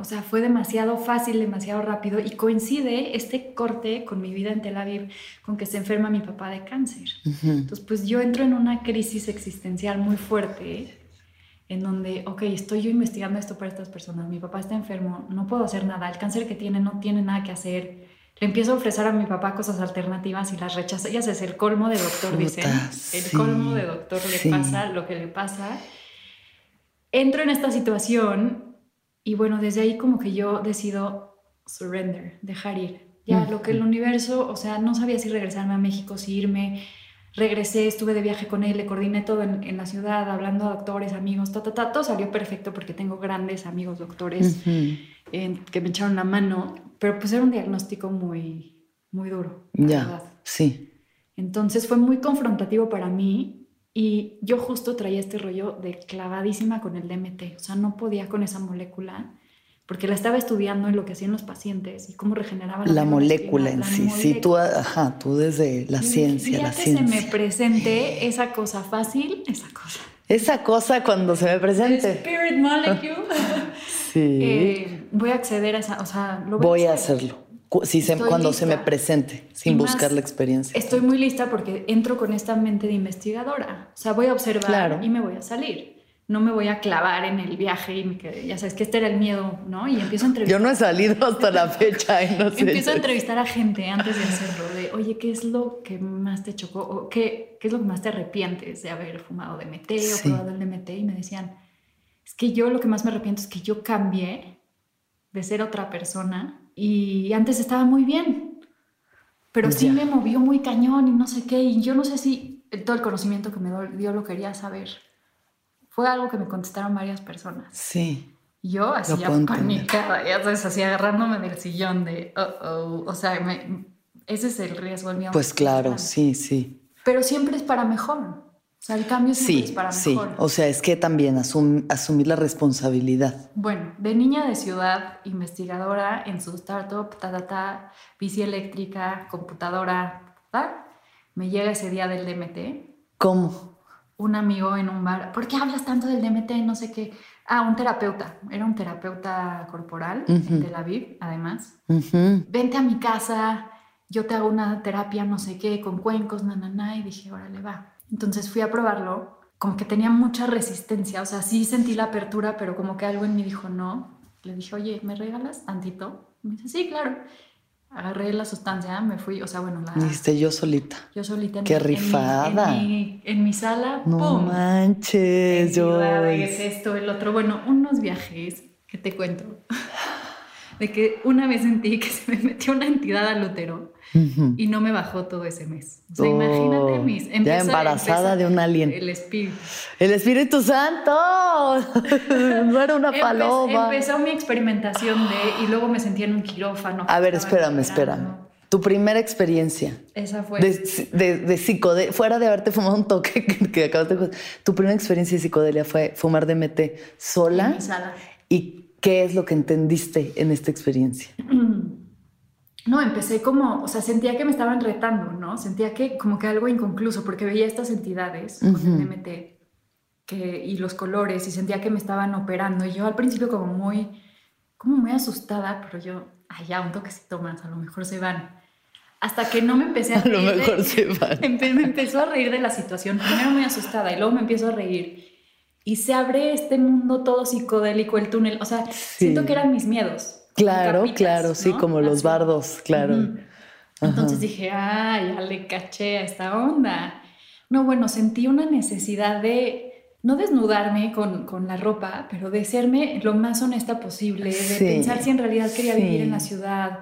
O sea, fue demasiado fácil, demasiado rápido y coincide este corte con mi vida en Tel Aviv, con que se enferma mi papá de cáncer. Entonces, pues yo entro en una crisis existencial muy fuerte, en donde, ok, estoy yo investigando esto para estas personas, mi papá está enfermo, no puedo hacer nada, el cáncer que tiene no tiene nada que hacer. Le empiezo a ofrecer a mi papá cosas alternativas y las rechaza. Ya es el colmo de doctor, dicen. El colmo de doctor le pasa lo que le pasa. Entro en esta situación y bueno, desde ahí como que yo decido surrender, dejar ir. Ya lo que el universo, o sea, no sabía si regresarme a México, si irme. Regresé, estuve de viaje con él, le coordiné todo en, la ciudad, hablando a doctores, amigos, ta, ta, todo salió perfecto porque tengo grandes amigos doctores que me echaron la mano, pero pues era un diagnóstico muy, muy duro. Ya, sí. Entonces fue muy confrontativo para mí y yo justo traía este rollo de clavadísima con el DMT, o sea, no podía con esa molécula porque la estaba estudiando en lo que hacían los pacientes y cómo regeneraba la, la molécula en sí. Sí, tú, ajá, tú desde la ciencia, la que se me presente esa cosa fácil, esa cosa. Esa cosa cuando se me presente. spirit molecule. <laughs> sí. Eh, voy a acceder a esa, o sea, lo voy, a hacerlo cuando se me presente, sin buscar la experiencia. Estoy muy lista porque entro con esta mente de investigadora. O sea, voy a observar y me voy a salir. No me voy a clavar en el viaje y me quedé, ya sabes que este era el miedo, ¿no? Y empiezo a entrevistar. Yo no he salido hasta la <laughs> fecha y no sé. Empiezo a entrevistar a gente antes de hacerlo, de, oye, ¿qué es lo que más te chocó? O qué, ¿Qué es lo que más te arrepientes de haber fumado DMT o probado el DMT? Y me decían, es que yo lo que más me arrepiento es que yo cambié de ser otra persona y antes estaba muy bien, pero sí me movió muy cañón y no sé qué, y yo no sé si todo el conocimiento que me dio lo quería saber. Fue algo que me contestaron varias personas. Sí. Yo así panicada, ya sabes, así agarrándome del sillón de, oh, oh. o sea, ese es el riesgo el mío. Pues claro, sí, sí. Pero siempre es para mejor. O sea, el cambio siempre sí, es para sí. O sea, es que también asumir la responsabilidad. Bueno, de niña de ciudad, investigadora en su startup, ta, ta, ta, bici eléctrica, computadora, ta, me llega ese día del DMT. ¿Cómo? Un amigo en un bar, ¿por qué hablas tanto del DMT? No sé qué. Ah, un terapeuta, era un terapeuta corporal en Tel Aviv, además. Vente a mi casa, yo te hago una terapia, no sé qué, con cuencos, na, na, na, y dije, órale, va. Entonces fui a probarlo, como que tenía mucha resistencia, o sea, sí sentí la apertura, pero como que algo en mí dijo no. Le dije, oye, ¿me regalas tantito? me dice, sí, claro. Agarré la sustancia, me fui, o sea, bueno, la... Dijiste yo solita. Yo solita. Qué rifada. En mi, en mi, sala, No manches, yo... Es esto, el otro. Bueno, unos viajes que te cuento. De que una vez sentí que se me metió una entidad al útero y no me bajó todo ese mes. O sea, imagínate oh, mis... ya embarazada de un alien. El espíritu. ¡El Espíritu Santo! <laughs> no era una paloma. Empezó mi experimentación de... Y luego me sentí en un quirófano. A ver, espérame, espérame. Tu primera experiencia. Esa fue. De, de, psicodelia, fuera de haberte fumado un toque <laughs> que, acabas de... Tu primera experiencia de psicodelia fue fumar DMT sola. En sala. ¿Y qué es lo que entendiste en esta experiencia? <clears throat> No, empecé como, o sea, sentía que me estaban retando, ¿no? Sentía que como que algo inconcluso, porque veía estas entidades con el DMT que, y los colores y sentía que me estaban operando. Y yo al principio como muy, como muy asustada, pero yo, ya, un toquecito más, a lo mejor se van. Hasta que no me empecé a reír. <laughs> A lo mejor se van. <laughs> me empezó a reír de la situación. Primero muy asustada y luego me empiezo a reír. Y se abre este mundo todo psicodélico, el túnel. O sea, siento que eran mis miedos. Claro, claro, sí, como los bardos, claro. Entonces dije, ay, ya le caché a esta onda. No, bueno, sentí una necesidad de no desnudarme con, con, la ropa, pero de serme lo más honesta posible, de pensar si en realidad quería vivir en la ciudad.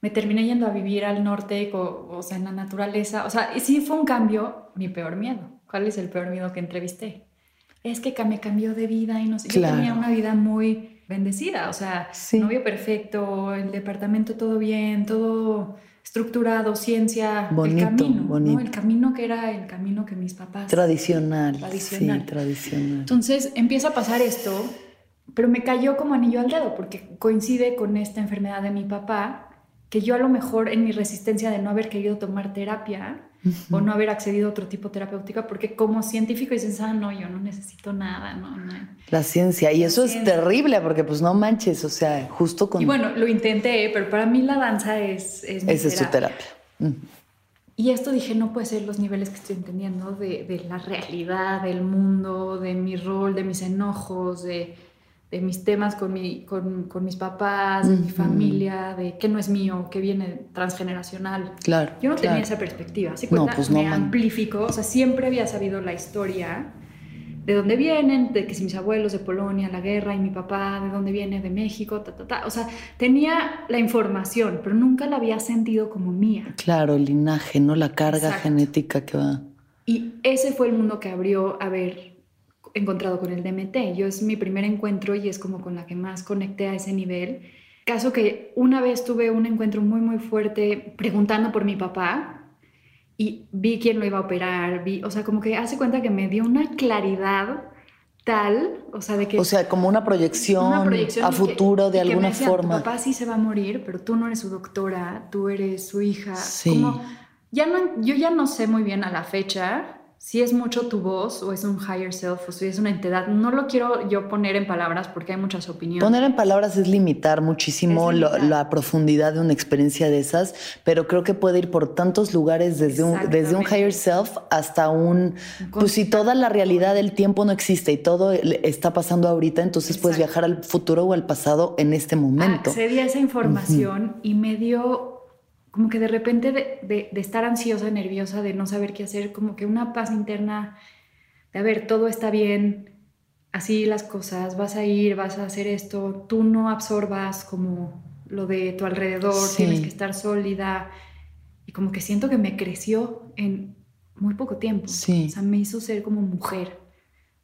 Me terminé yendo a vivir al norte, o, sea, en la naturaleza. O sea, sí fue un cambio, mi peor miedo. ¿Cuál es el peor miedo que entrevisté? Es que me cambió de vida y no sé. Yo tenía una vida muy bendecida, o sea, novio perfecto, el departamento todo bien, todo estructurado, ciencia, el camino, ¿no? el camino que era el camino que mis papás tradicional, tradicional, sí, tradicional. Entonces empieza a pasar esto, pero me cayó como anillo al dedo porque coincide con esta enfermedad de mi papá, que yo a lo mejor en mi resistencia de no haber querido tomar terapia o no haber accedido a otro tipo terapéutica, porque como científico dices, ah, no, yo no necesito nada, no, no. La ciencia, y eso es terrible, porque pues no manches, o sea, justo con... Y bueno, lo intenté, pero para mí la danza es... es Esa es su terapia. Y esto dije, no puede ser los niveles que estoy entendiendo de, de la realidad, del mundo, de mi rol, de mis enojos, de de mis temas con, mi, con, con mis papás, de mi familia, de qué no es mío, qué viene transgeneracional. Claro. Yo no tenía esa perspectiva. ¿sí no, pues me amplificó, o sea, siempre había sabido la historia de dónde vienen, de que si mis abuelos de Polonia, la guerra, y mi papá, de dónde viene, de México, ta, ta, ta. O sea, tenía la información, pero nunca la había sentido como mía. Claro, el linaje, ¿no? La carga genética que va. Y ese fue el mundo que abrió a ver encontrado con el DMT. Yo es mi primer encuentro y es como con la que más conecté a ese nivel. Caso que una vez tuve un encuentro muy muy fuerte preguntando por mi papá y vi quién lo iba a operar, vi, o sea, como que hace cuenta que me dio una claridad tal, o sea, de que... O sea, como una proyección, a futuro de alguna forma. Tu papá sí se va a morir, pero tú no eres su doctora, tú eres su hija. Sí. Como, ya no, yo ya no sé muy bien a la fecha si es mucho tu voz o es un higher self o si es una entidad, no lo quiero yo poner en palabras porque hay muchas opiniones. Poner en palabras es limitar muchísimo la profundidad de una experiencia de esas, pero creo que puede ir por tantos lugares desde un, desde un higher self hasta un... Pues si toda la realidad del tiempo no existe y todo está pasando ahorita, entonces puedes viajar al futuro o al pasado en este momento. Accedí a esa información y me dio como que de repente de, estar ansiosa, nerviosa, de no saber qué hacer, como que una paz interna de, a ver, todo está bien, así las cosas, vas a ir, vas a hacer esto, tú no absorbas como lo de tu alrededor, tienes que estar sólida. Y como que siento que me creció en muy poco tiempo. O sea, me hizo ser como mujer.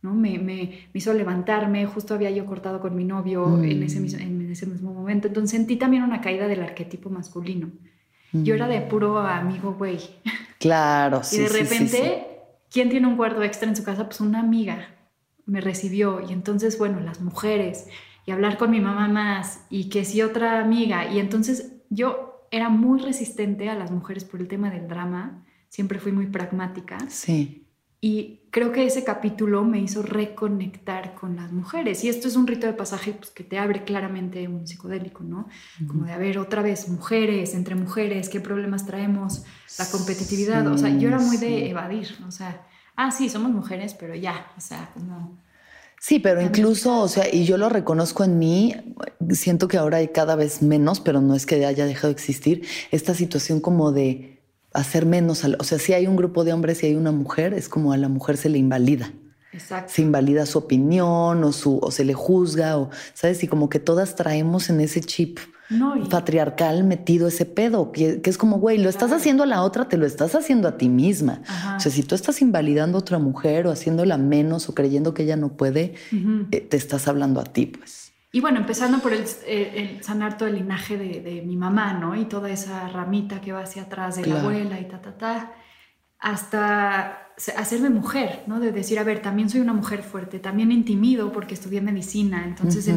¿no? Me, me, hizo levantarme, justo había yo cortado con mi novio en, ese, mm. en ese mismo momento, entonces sentí también una caída del arquetipo masculino. Yo era de puro amigo, güey. <laughs> Claro, sí. Y de repente, ¿quién tiene un cuarto extra en su casa? Pues una amiga me recibió. Y entonces, bueno, las mujeres, y hablar con mi mamá más, y que si otra amiga. Y entonces yo era muy resistente a las mujeres por el tema del drama. Siempre fui muy pragmática. Sí. Y creo que ese capítulo me hizo reconectar con las mujeres. Y esto es un rito de pasaje pues, que te abre claramente un psicodélico, ¿no? Como de, a ver, otra vez, mujeres, entre mujeres, qué problemas traemos, la competitividad. o sea, yo era muy de evadir, o sea, ah, sí, somos mujeres, pero ya, o sea, como... Sí, pero incluso, o sea, y yo lo reconozco en mí, siento que ahora hay cada vez menos, pero no es que haya dejado de existir, esta situación como de hacer menos, o sea, si hay un grupo de hombres y hay una mujer, es como a la mujer se le invalida. se invalida su opinión o, su, o se le juzga, o, ¿sabes? Y como que todas traemos en ese chip patriarcal metido ese pedo, que, es como, güey, lo estás haciendo a la otra, te lo estás haciendo a ti misma. O sea, si tú estás invalidando a otra mujer o haciéndola menos o creyendo que ella no puede, eh, te estás hablando a ti, pues. Y bueno, empezando por el, sanar todo el linaje de, mi mamá, ¿no? Y toda esa ramita que va hacia atrás de la abuela y ta, ta, ta, hasta hacerme mujer, ¿no? De decir, a ver, también soy una mujer fuerte, también intimido porque estudié medicina, entonces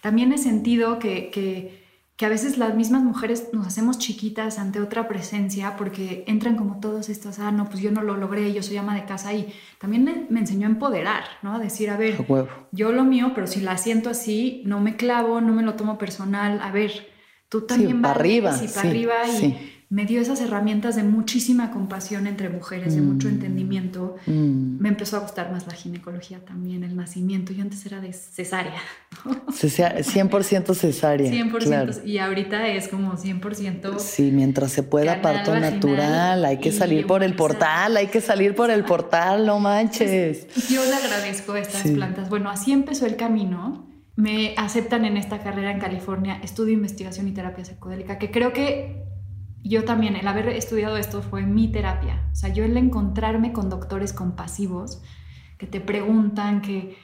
también he sentido que, que que a veces las mismas mujeres nos hacemos chiquitas ante otra presencia porque entran como todos estos, ah, no, pues yo no lo logré, yo soy ama de casa y también me, enseñó a empoderar, ¿no? A decir, a ver, yo lo mío, pero si la siento así, no me clavo, no me lo tomo personal, a ver, tú también sí, para arriba, y para arriba y me dio esas herramientas de muchísima compasión entre mujeres, de mucho mm. entendimiento. Mm. Me empezó a gustar más la ginecología también, el nacimiento. Yo antes era de cesárea. 100% cesárea. 100%. Y ahorita es como 100%. Sí, mientras se pueda, parto natural. Hay que salir por el portal, hay que salir por el portal, no manches. Yo le agradezco a estas plantas. Bueno, así empezó el camino. Me aceptan en esta carrera en California, estudio investigación y terapia psicodélica, que creo que yo también, el haber estudiado esto fue mi terapia. O sea, yo el encontrarme con doctores compasivos que te preguntan, que,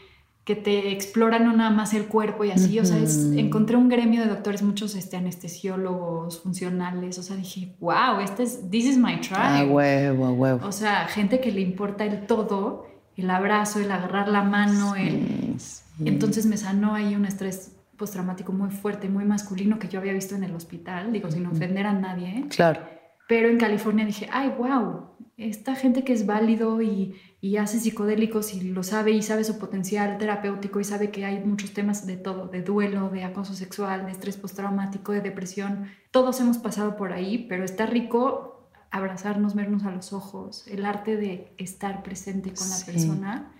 que te exploran no nada más el cuerpo y así. O sea, encontré un gremio de doctores, muchos este, anestesiólogos, funcionales. O sea, dije, wow, este es, this is my tribe. A huevo, a huevo. O sea, gente que le importa el todo, el abrazo, el agarrar la mano, el... Entonces me sanó ahí un estrés postraumático muy fuerte, muy masculino que yo había visto en el hospital, digo, sin ofender a nadie. Claro. Pero en California dije, ay, wow, esta gente que es válido y, y, hace psicodélicos y lo sabe y sabe su potencial terapéutico y sabe que hay muchos temas de todo, de duelo, de acoso sexual, de estrés postraumático, de depresión. Todos hemos pasado por ahí, pero está rico abrazarnos, vernos a los ojos, el arte de estar presente con la persona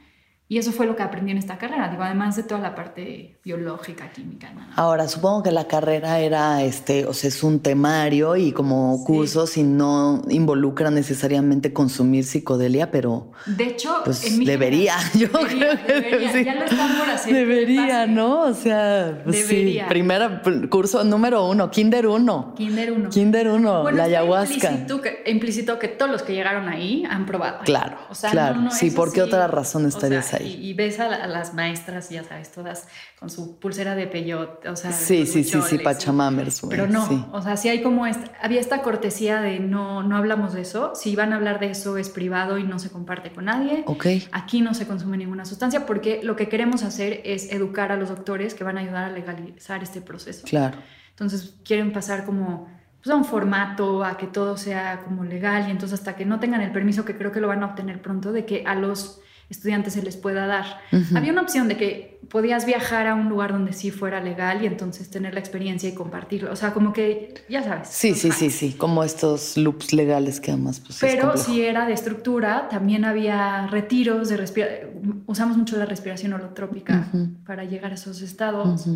y eso fue lo que aprendí en esta carrera, digo, además de toda la parte biológica, química. Ahora, supongo que la carrera era, este, o sea, es un temario y como cursos y no involucra necesariamente consumir psicodelia, pero... De hecho, pues debería, <laughs> yo creo que ya lo están por hacer. Debería, ¿no? O sea, pues debería. sí, primera, curso número uno, Kinder uno. Kinder uno. Kinder uno, la ayahuasca. Implícito que, implícito que todos los que llegaron ahí han probado. Claro, o sea, claro. sí, ¿por qué otra razón estaría esa y, ves a, las maestras, ya sabes, todas con su pulsera de peyote, o sea, sí, sí, sí, sí, pachamamers. Pero no, o sea, sí hay como, había esta cortesía de no, no hablamos de eso, si van a hablar de eso es privado y no se comparte con nadie. Ok. Aquí no se consume ninguna sustancia porque lo que queremos hacer es educar a los doctores que van a ayudar a legalizar este proceso. Claro. Entonces quieren pasar como pues, a un formato, a que todo sea como legal y entonces hasta que no tengan el permiso, que creo que lo van a obtener pronto, de que a los estudiantes se les pueda dar. Había una opción de que podías viajar a un lugar donde sí fuera legal y entonces tener la experiencia y compartirlo. O sea, como que, ya sabes. Sí, sí, sí, sí, como estos loops legales que además... Pues, Pero si era de estructura, también había retiros de respiración. Usamos mucho la respiración holotrópica para llegar a esos estados.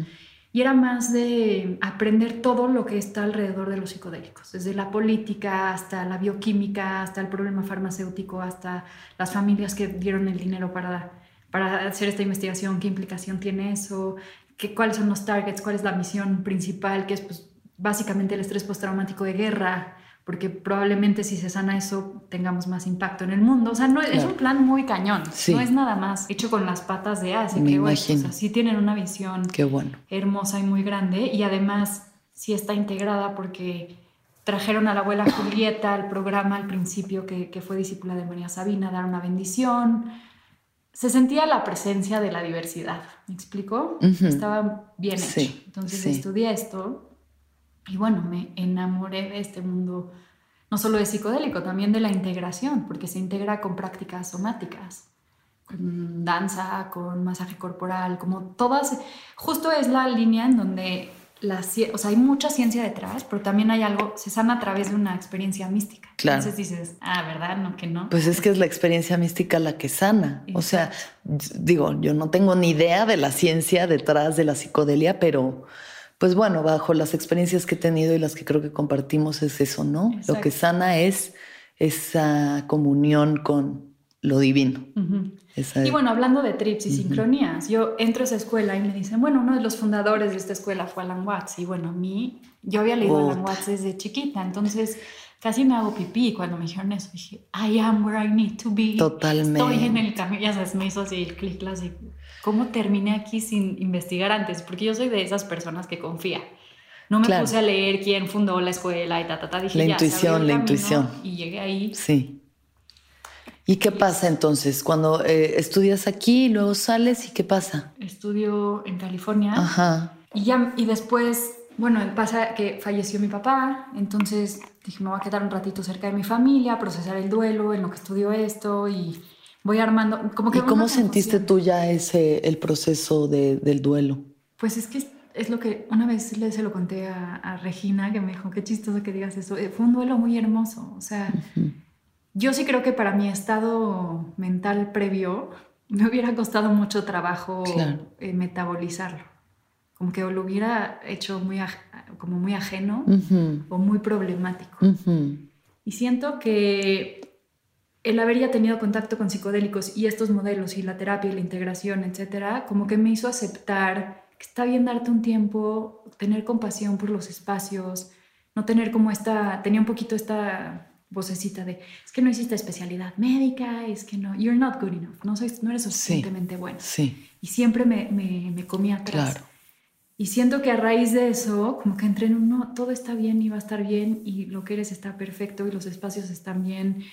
Y era más de aprender todo lo que está alrededor de los psicodélicos, desde la política hasta la bioquímica, hasta el problema farmacéutico, hasta las familias que dieron el dinero para, para hacer esta investigación, qué implicación tiene eso, qué, cuáles son los targets, cuál es la misión principal, que es pues, básicamente el estrés postraumático de guerra, porque probablemente si se sana eso tengamos más impacto en el mundo. O sea, no, es un plan muy cañón, no es nada más hecho con las patas de Así que bueno, o sea, sí tienen una visión Qué bueno. hermosa y muy grande y además sí está integrada porque trajeron a la abuela <coughs> Julieta al programa al principio que, que fue discípula de María Sabina, dar una bendición. Se sentía la presencia de la diversidad, ¿me explico? Estaba bien hecho. Entonces estudié esto y bueno, me enamoré de este mundo, no solo de psicodélico, también de la integración, porque se integra con prácticas somáticas, con danza, con masaje corporal, como todas, justo es la línea en donde la, o sea, hay mucha ciencia detrás, pero también hay algo, se sana a través de una experiencia mística. Claro. Entonces dices, ah, ¿verdad? No, que no. Pues es que es la experiencia mística la que sana. O sea, digo, yo no tengo ni idea de la ciencia detrás de la psicodelia, pero pues bueno, bajo las experiencias que he tenido y las que creo que compartimos es eso, ¿no? Lo que sana es esa comunión con, lo divino. Y bueno, hablando de trips y sincronías, yo entro a esa escuela y me dicen, bueno, uno de los fundadores de esta escuela fue Alan Watts. Y bueno, a mí, yo había leído Alan Watts desde chiquita, entonces casi me hago pipí cuando me dijeron eso. Dije, I am where I need to be. Totalmente. Estoy en el camino, ya sabes, me hizo así el clic, así, ¿cómo terminé aquí sin investigar antes? Porque yo soy de esas personas que confía. No me puse a leer quién fundó la escuela y ta, ta, ta. Dije, la ya, intuición, la intuición. Y llegué ahí. Sí. ¿Y qué pasa entonces? Cuando eh, estudias aquí, luego sales y qué pasa? Estudio en California. Ajá. Y, ya, y después, bueno, pasa que falleció mi papá, entonces dije, me voy a quedar un ratito cerca de mi familia, procesar el duelo en lo que estudio esto y voy armando. Como que ¿Y cómo sentiste tú ya ese, el proceso de, del duelo? Pues es que es lo que una vez le, se lo conté a, Regina, que me dijo, qué chistoso que digas eso. Eh, fue un duelo muy hermoso. O sea, yo sí creo que para mi estado mental previo me hubiera costado mucho trabajo eh, metabolizarlo. Como que lo hubiera hecho muy, como muy ajeno o muy problemático. Y siento que el haber ya tenido contacto con psicodélicos y estos modelos y la terapia y la integración, etcétera, como que me hizo aceptar que está bien darte un tiempo, tener compasión por los espacios, no tener como esta, tenía un poquito esta vocecita de, es que no hiciste especialidad médica, es que no, you're not good enough, no, soy, no eres suficientemente bueno. Sí. Y siempre me, me, me comía atrás. Claro. Y siento que a raíz de eso, como que entré en un, no, todo está bien y va a estar bien y lo que eres está perfecto y los espacios están bien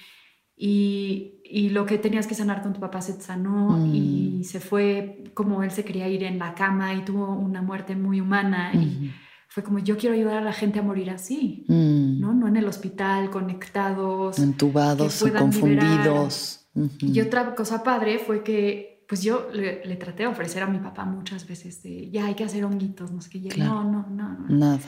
y, y lo que tenías que sanar con tu papá se sanó mm. y se fue como él se quería ir en la cama y tuvo una muerte muy humana y fue como yo quiero ayudar a la gente a morir así, mm. ¿no? No en el hospital, conectados, entubados o confundidos. Y otra cosa padre fue que pues yo le, traté de ofrecer a mi papá muchas veces de ya hay que hacer honguitos, no sé qué, no, no, no, no, nada.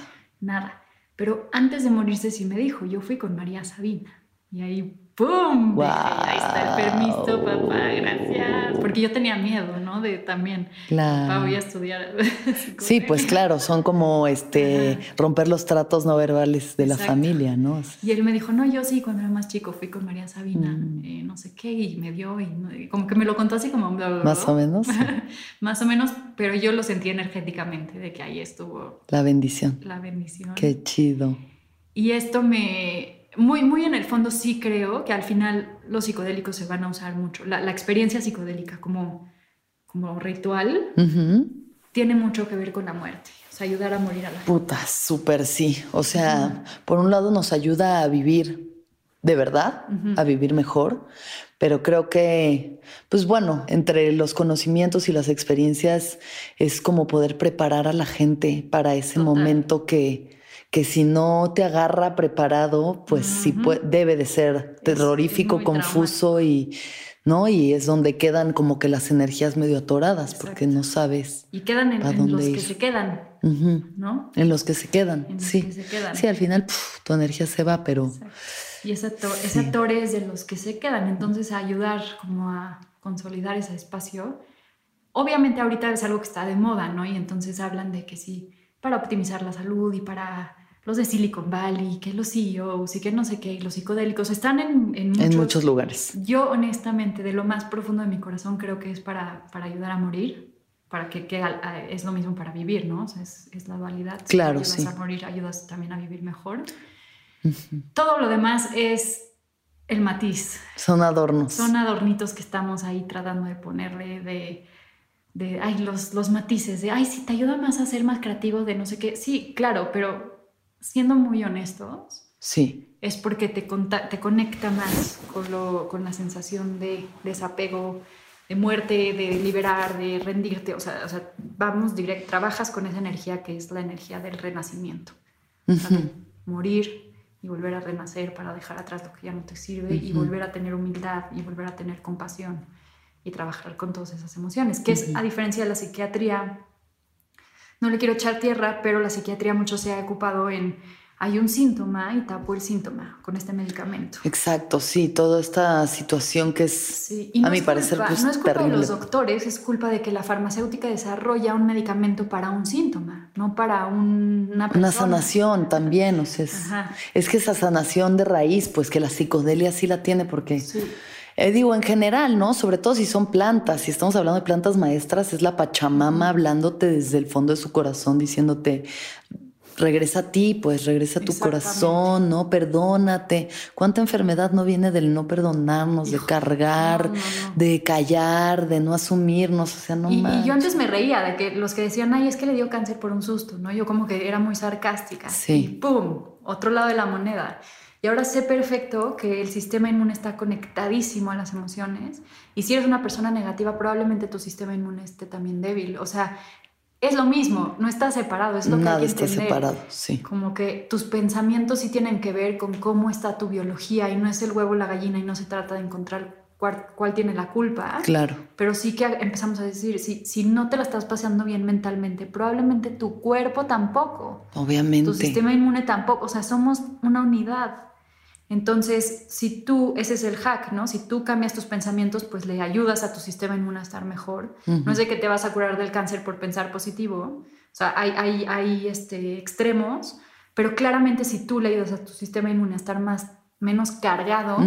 Nada. Pero antes de morirse sí me dijo, yo fui con María Sabina y ahí ¡Pum! ahí está el permiso, papá, gracias. Porque yo tenía miedo, ¿no? De también, claro. papá, voy a estudiar. <laughs> sí, pues claro, son como este romper los tratos no verbales de la familia, ¿no? Y él me dijo, no, yo sí, cuando era más chico fui con María Sabina, mm. eh, no sé qué, y me vio y, como que me lo contó así como... Más o menos. <laughs> más o menos, pero yo lo sentí energéticamente, de que ahí estuvo... La bendición. La bendición. Qué chido. Y esto me muy, muy en el fondo sí creo que al final los psicodélicos se van a usar mucho. La, experiencia psicodélica como, como ritual tiene mucho que ver con la muerte. O sea, ayudar a morir a la Puta, súper sí. O sea, por un lado nos ayuda a vivir de verdad, a vivir mejor, pero creo que, pues bueno, entre los conocimientos y las experiencias es como poder preparar a la gente para ese momento que que si no te agarra preparado, pues sí debe de ser terrorífico, confuso y ¿no? Y es donde quedan como que las energías medio atoradas porque no sabes. Y quedan en, los que se quedan, ¿no? En los que se quedan, sí. Sí, al final tu energía se va, pero... Y ese, atore es de los que se quedan, entonces ayudar como a consolidar ese espacio. Obviamente ahorita es algo que está de moda, ¿no? Y entonces hablan de que sí, para optimizar la salud y para los de Silicon Valley, que los CEOs y que no sé qué, los psicodélicos están en, en, muchos, lugares. Yo honestamente, de lo más profundo de mi corazón, creo que es para, para ayudar a morir, para que, que es lo mismo para vivir, ¿no? O sea, es, es, la dualidad. Claro, si ayudas a morir, ayudas también a vivir mejor. Todo lo demás es el matiz. Son adornos. Son adornitos que estamos ahí tratando de ponerle de de, ay, los, los matices, de, ay, si te ayuda más a ser más creativo, de no sé qué. Sí, claro, pero siendo muy honestos, sí. es porque te, te conecta más con, lo, con la sensación de desapego, de muerte, de liberar, de rendirte. O sea, o sea vamos directo, trabajas con esa energía que es la energía del renacimiento. morir y volver a renacer para dejar atrás lo que ya no te sirve y volver a tener humildad y volver a tener compasión y trabajar con todas esas emociones, que es a diferencia de la psiquiatría no le quiero echar tierra, pero la psiquiatría mucho se ha ocupado en hay un síntoma y tapo el síntoma con este medicamento. Exacto, sí, toda esta situación que es, a mi parecer, pues, no es culpa de los doctores, es culpa de que la farmacéutica desarrolla un medicamento para un síntoma, no para una persona. Una sanación también, o sea, es, es, que esa sanación de raíz, pues que la psicodelia sí la tiene porque... Eh, digo, en general, ¿no? Sobre todo si son plantas, si estamos hablando de plantas maestras, es la Pachamama hablándote desde el fondo de su corazón, diciéndote, regresa a ti, pues regresa a tu corazón, ¿no? Perdónate. ¿Cuánta enfermedad no viene del no perdonarnos, de cargar, de callar, de no asumirnos? O sea, no y, y, yo antes me reía de que los que decían, ay, es que le dio cáncer por un susto, ¿no? Yo como que era muy sarcástica. Sí. Y ¡pum! Otro lado de la moneda. Y ahora sé perfecto que el sistema inmune está conectadísimo a las emociones. Y si eres una persona negativa, probablemente tu sistema inmune esté también débil. O sea, es lo mismo, no está separado, es lo que hay que está separado, sí. Como que tus pensamientos sí tienen que ver con cómo está tu biología y no es el huevo la gallina y no se trata de encontrar cuál, tiene la culpa. Claro. Pero sí que empezamos a decir, si, si no te la estás paseando bien mentalmente, probablemente tu cuerpo tampoco. Obviamente. Tu sistema inmune tampoco, o sea, somos una unidad. Entonces, si tú, ese es el hack, ¿no? Si tú cambias tus pensamientos, pues le ayudas a tu sistema inmune a estar mejor. No es de que te vas a curar del cáncer por pensar positivo. O sea, hay, hay, hay este, extremos, pero claramente si tú le ayudas a tu sistema inmune a estar más, menos cargado,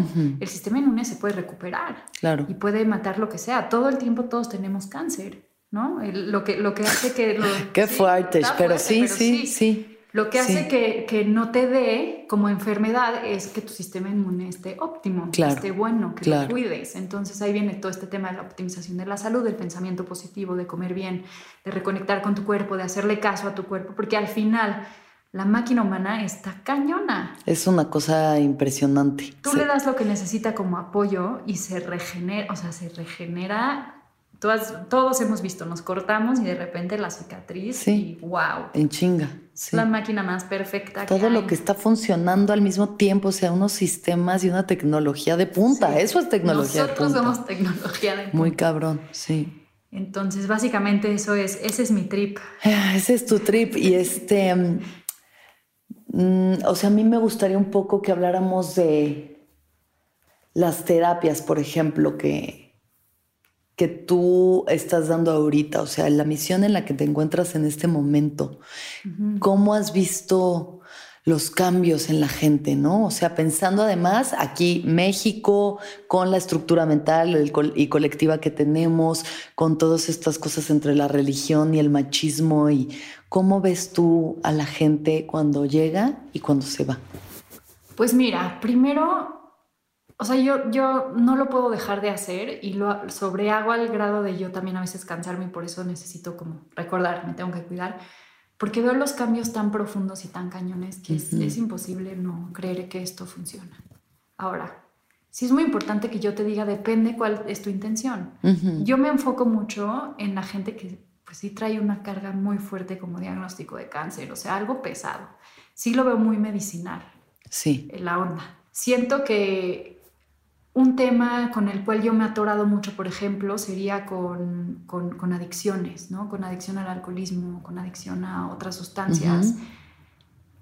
el sistema inmune se puede recuperar. Claro. Y puede matar lo que sea. Todo el tiempo todos tenemos cáncer, ¿no? lo, que, lo que hace que... <laughs> Qué fuerte, pero, sí, sí, sí. Lo que hace que, que, no te dé como enfermedad es que tu sistema inmune esté óptimo, que esté bueno, que lo cuides. Entonces ahí viene todo este tema de la optimización de la salud, del pensamiento positivo, de comer bien, de reconectar con tu cuerpo, de hacerle caso a tu cuerpo, porque al final la máquina humana está cañona. Es una cosa impresionante. Tú le das lo que necesita como apoyo y se regenera, o sea, se regenera todos hemos visto, nos cortamos y de repente la cicatriz sí, y wow. En chinga. La máquina más perfecta. Todo lo que está funcionando al mismo tiempo, o sea, unos sistemas y una tecnología de punta. Eso es tecnología de punta. Nosotros somos tecnología de punta. Muy cabrón, sí. Entonces, básicamente eso es, ese es mi trip. Ah, ese es tu trip. Y <laughs> este, mm, o sea, a mí me gustaría un poco que habláramos de las terapias, por ejemplo, que, que tú estás dando ahorita, o sea, la misión en la que te encuentras en este momento, ¿cómo has visto los cambios en la gente, no? O sea, pensando además aquí México, con la estructura mental y colectiva que tenemos, con todas estas cosas entre la religión y el machismo, y cómo ves tú a la gente cuando llega y cuando se va. Pues mira, primero o sea, yo, yo no lo puedo dejar de hacer y lo sobrehago al grado de yo también a veces cansarme y por eso necesito como recordar, me tengo que cuidar, porque veo los cambios tan profundos y tan cañones que es, es, imposible no creer que esto funciona. Ahora, sí es muy importante que yo te diga, depende cuál es tu intención. Yo me enfoco mucho en la gente que pues sí trae una carga muy fuerte como diagnóstico de cáncer, o sea, algo pesado. Sí lo veo muy medicinal. Sí. En la onda. Siento que un tema con el cual yo me he atorado mucho, por ejemplo, sería con, con, adicciones, ¿no? Con adicción al alcoholismo, con adicción a otras sustancias,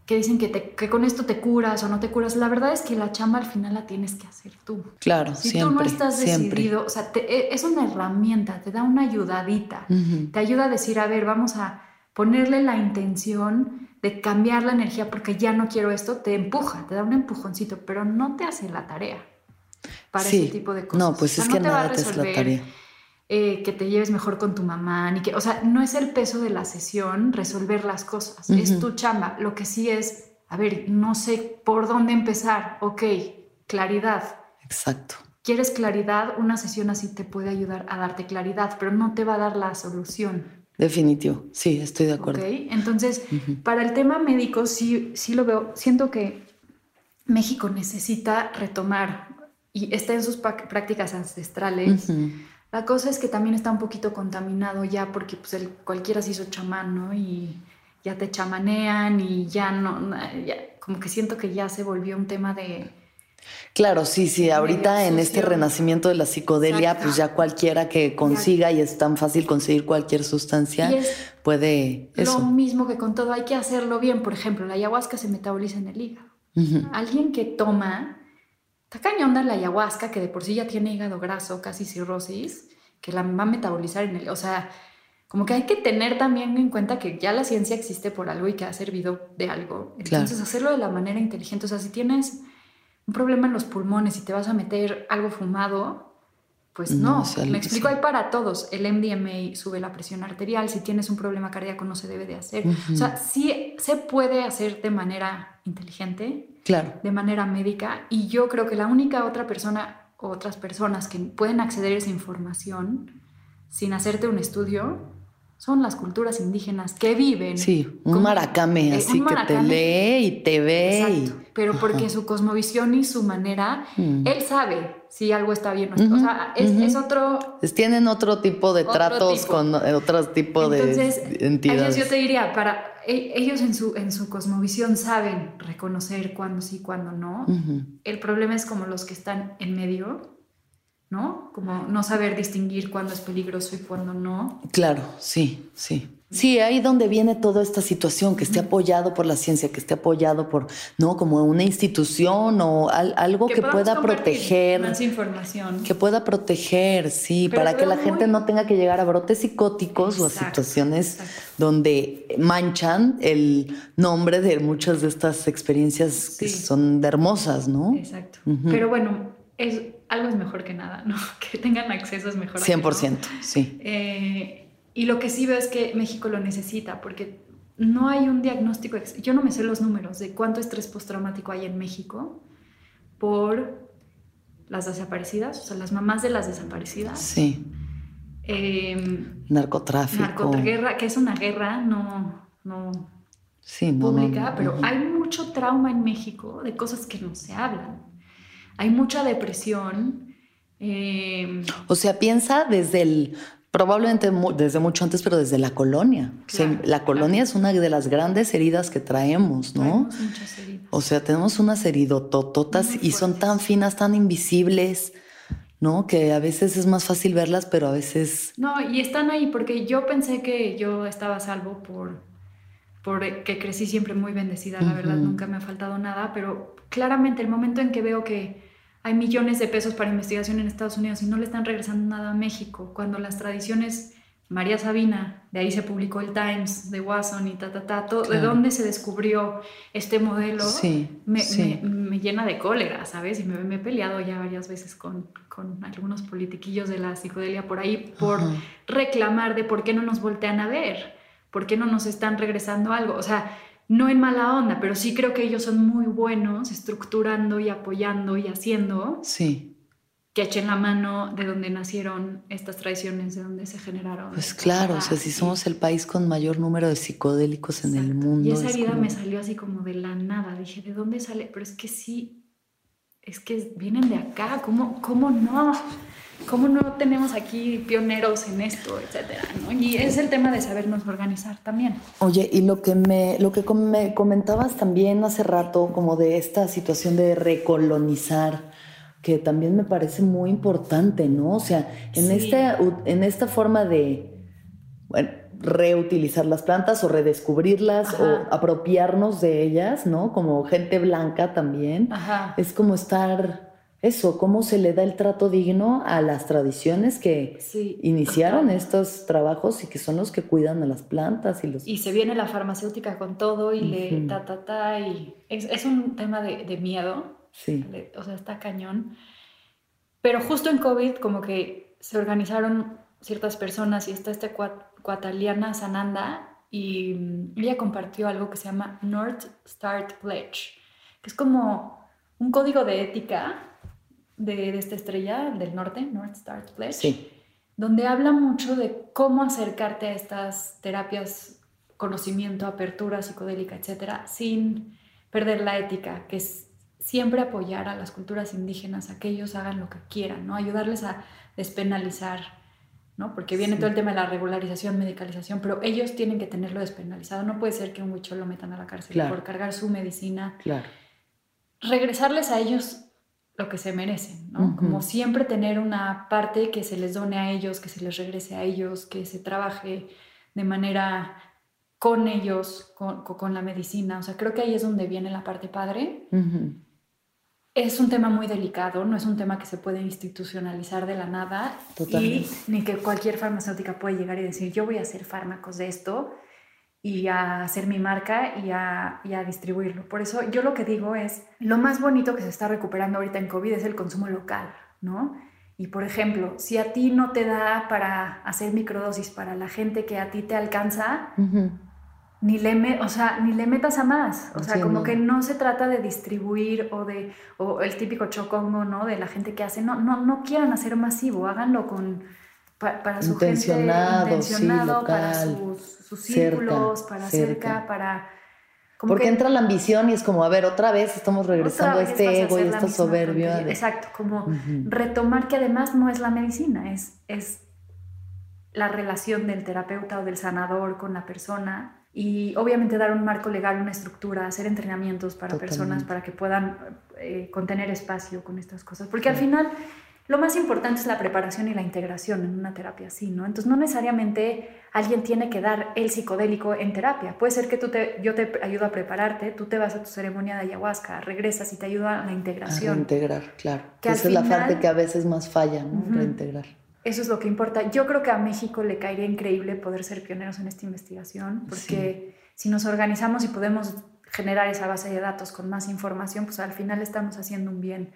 que dicen que, te, que, con esto te curas o no te curas. La verdad es que la chamba al final la tienes que hacer tú. Claro, si siempre. tú no estás decidido, o sea, e, es una herramienta, te da una ayudadita, te ayuda a decir, a ver, vamos a ponerle la intención de cambiar la energía porque ya no quiero esto, te empuja, te da un empujoncito, pero no te hace la tarea para ese tipo de cosas. No, pues es que nada te es la tarea. Eh, que te lleves mejor con tu mamá, ni que, o sea, no es el peso de la sesión resolver las cosas, es tu chamba. Lo que sí es, a ver, no sé por dónde empezar, ok, claridad. Exacto. ¿Quieres claridad? Una sesión así te puede ayudar a darte claridad, pero no te va a dar la solución. Definitivo, sí, estoy de acuerdo. Okay. Entonces, para el tema médico sí, sí lo veo, siento que México necesita retomar y está en sus prácticas ancestrales. La cosa es que también está un poquito contaminado ya porque pues el, cualquiera se hizo chamán, ¿no? Y ya te chamanean y ya no, como que siento que ya se volvió un tema de... Claro, sí, sí, ahorita en este renacimiento de la psicodelia, pues ya cualquiera que consiga y es tan fácil conseguir cualquier sustancia puede... Lo mismo que con todo, hay que hacerlo bien. Por ejemplo, la ayahuasca se metaboliza en el hígado. Alguien que toma Está cañón la ayahuasca, que de por sí ya tiene hígado graso, casi cirrosis, que la va a metabolizar en el... O sea, como que hay que tener también en cuenta que ya la ciencia existe por algo y que ha servido de algo. Entonces, hacerlo de la manera inteligente. O sea, si tienes un problema en los pulmones y te vas a meter algo fumado, pues no, me explico, hay para todos. El MDMA sube la presión arterial, si tienes un problema cardíaco no se debe de hacer. O sea, sí se puede hacer de manera inteligente, claro. de manera médica, y yo creo que la única otra persona o otras personas que pueden acceder a esa información sin hacerte un estudio son las culturas indígenas que viven. Sí, un maracame, eh, así que te lee y te ve. Exacto, pero porque su cosmovisión y su manera, mm. él sabe si algo está bien o no. O sea, es, otro... tienen otro tipo de tratos con otro tipo Entonces, de entidades. yo te diría, para e, ellos en su, en su cosmovisión saben reconocer cuándo sí, cuándo no. El problema es como los que están en medio ¿no? Como no saber distinguir cuándo es peligroso y cuándo no. Claro, sí, sí. Sí, ahí donde viene toda esta situación, que esté apoyado por la ciencia, que esté apoyado por, ¿no? Como una institución o algo que, pueda proteger. Más información. Que pueda proteger, sí, para que la gente no tenga que llegar a brotes psicóticos o a situaciones donde manchan el nombre de muchas de estas experiencias que son hermosas, ¿no? Exacto. Pero bueno, es, algo es mejor que nada, ¿no? <laughs> Que tengan acceso es mejor. 100%, sí. Eh, y lo que sí veo es que México lo necesita, porque no hay un diagnóstico, yo no me sé los números de cuánto estrés postraumático hay en México por las desaparecidas, o sea, las mamás de las desaparecidas. Sí. Em, narcotráfico. Narcoguerra, que es una guerra no, no pública, pero hay mucho trauma en México de cosas que no se hablan hay mucha depresión. Eh, o sea, piensa desde el, probablemente desde mucho antes, pero desde la colonia. la colonia es una de las grandes heridas que traemos, ¿no? muchas heridas. O sea, tenemos unas heridotototas y son tan finas, tan invisibles. ¿no? Que a veces es más fácil verlas, pero a veces... No, y están ahí porque yo pensé que yo estaba salvo por, por que crecí siempre muy bendecida, la verdad, nunca me ha faltado nada, pero claramente el momento en que veo que hay millones de pesos para investigación en Estados Unidos y no le están regresando nada a México, cuando las tradiciones, María Sabina, de ahí se publicó el Times de Watson y ta, ta, ta, de dónde se descubrió este modelo, me, Me, llena de cólera, ¿sabes? Y me, he peleado ya varias veces con, con, algunos politiquillos de la psicodelia por ahí por reclamar de por qué no nos voltean a ver, por qué no nos están regresando algo, o sea no en mala onda, pero sí creo que ellos son muy buenos estructurando y apoyando y haciendo. Sí. Que echen la mano de donde nacieron estas tradiciones, de donde se generaron. Pues claro, o sea, si somos el país con mayor número de psicodélicos en el mundo. Y esa herida me salió así como de la nada. Dije, ¿de dónde sale? Pero es que sí, es que vienen de acá. ¿Cómo, cómo no? ¿Cómo no tenemos aquí pioneros en esto, etcétera? Y es el tema de sabernos organizar también. Oye, y lo que me, lo que me comentabas también hace rato, como de esta situación de recolonizar, que también me parece muy importante, ¿no? O sea, en, esta, en esta forma de reutilizar las plantas o redescubrirlas o apropiarnos de ellas, ¿no? Como gente blanca también. Es como estar eso, cómo se le da el trato digno a las tradiciones que iniciaron estos trabajos y que son los que cuidan a las plantas y los... Y se viene la farmacéutica con todo y le ta, ta, ta, y es, un tema de, miedo, sí. o sea, está cañón. Pero justo en COVID como que se organizaron ciertas personas y está esta cuataliana Sananda y mm, ella compartió algo que se llama North Star Pledge, que es como un código de ética de, esta estrella del norte, North Star Pledge, donde habla mucho de cómo acercarte a estas terapias, conocimiento, apertura psicodélica, etcétera, sin perder la ética, que es siempre apoyar a las culturas indígenas a que ellos hagan lo que quieran, ¿no? Ayudarles a despenalizar, ¿no? Porque viene todo el tema de la regularización, medicalización, pero ellos tienen que tenerlo despenalizado. No puede ser que un huicho lo metan a la cárcel por cargar su medicina. Claro. Regresarles a ellos lo que se merecen, ¿no? Como siempre tener una parte que se les done a ellos, que se les regrese a ellos, que se trabaje de manera con ellos, con, la medicina. O sea, creo que ahí es donde viene la parte padre. Es un tema muy delicado, no es un tema que se puede institucionalizar de la nada. Y ni que cualquier farmacéutica puede llegar y decir, yo voy a hacer fármacos de esto y a hacer mi marca y a, y a, distribuirlo. Por eso yo lo que digo es, lo más bonito que se está recuperando ahorita en COVID es el consumo local, ¿no? Y por ejemplo, si a ti no te da para hacer microdosis para la gente que a ti te alcanza, ni, le o sea, ni le metas a más. O sea, como que no se trata de distribuir o de o el típico chocongo, ¿no? De la gente que hace, no, no, no quieran hacer masivo, háganlo con para su gente intencionado, para sus, círculos, para cerca, para... Porque entra la ambición y es como, a ver, otra vez estamos regresando a este ego y esta soberbia. Exacto, como retomar que además no es la medicina, es, es la relación del terapeuta o del sanador con la persona y obviamente dar un marco legal, una estructura, hacer entrenamientos para personas para que puedan eh, contener espacio con estas cosas. Porque al final lo más importante es la preparación y la integración en una terapia así, ¿no? Entonces no necesariamente alguien tiene que dar el psicodélico en terapia. Puede ser que tú te, yo te ayudo a prepararte, tú te vas a tu ceremonia de ayahuasca, regresas y te ayuda a la integración. A reintegrar, claro. Que Esa es la parte que a veces más falla, ¿no? Reintegrar. Eso es lo que importa. Yo creo que a México le caería increíble poder ser pioneros en esta investigación, porque si nos organizamos y podemos generar esa base de datos con más información, pues al final estamos haciendo un bien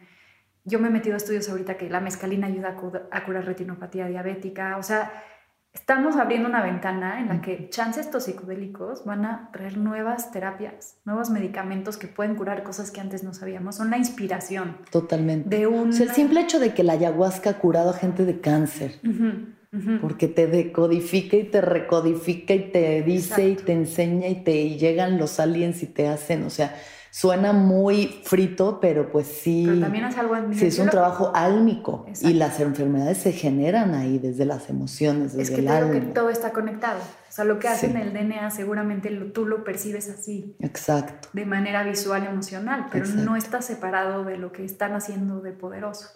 yo me he metido a estudios ahorita que la mescalina ayuda a, curar retinopatía diabética. O sea, estamos abriendo una ventana en la que chances estos psicodélicos van a traer nuevas terapias, nuevos medicamentos que pueden curar cosas que antes no sabíamos. Son la inspiración. Totalmente. De un... el simple hecho de que la ayahuasca ha curado a gente de cáncer. Porque te decodifica y te recodifica y te dice y te enseña y te llegan los aliens y te hacen, o sea, suena muy frito, pero pues sí. Pero también es algo Sí, es un trabajo álmico y las enfermedades se generan ahí desde las emociones, desde es que el alma. que todo está conectado. O sea, lo que hace en el DNA seguramente tú lo percibes así. Exacto. De manera visual emocional, pero no está separado de lo que están haciendo de poderoso.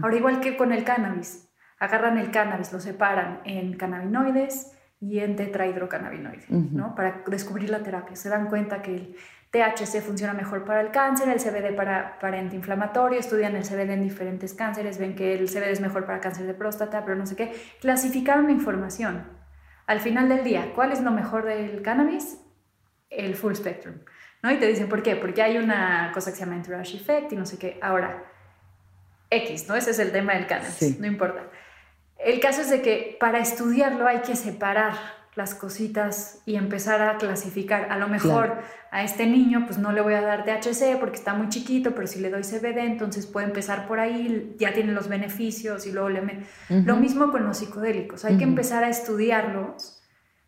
Ahora, igual que con el cannabis, agarran el cannabis, lo separan en cannabinoides y en tetrahidrocannabinoides, ¿no? Para descubrir la terapia. Se dan cuenta que el THC funciona mejor para el cáncer, el CBD para, para antiinflamatorio, estudian el CBD en diferentes cánceres, ven que el CBD es mejor para cáncer de próstata, pero no sé qué. Clasificaron la información. Al final del día, ¿cuál es lo mejor del cannabis? El full spectrum. ¿no? Y te dicen, ¿por qué? Porque hay una cosa que se llama entourage effect y no sé qué. Ahora, X, ¿no? Ese es el tema del cannabis, no importa. El caso es de que para estudiarlo hay que separar las cositas y empezar a clasificar. A lo mejor a este niño pues no le voy a dar THC porque está muy chiquito, pero si le doy CBD entonces puede empezar por ahí, ya tiene los beneficios y luego le... Lo mismo con los psicodélicos, hay que empezar a estudiarlos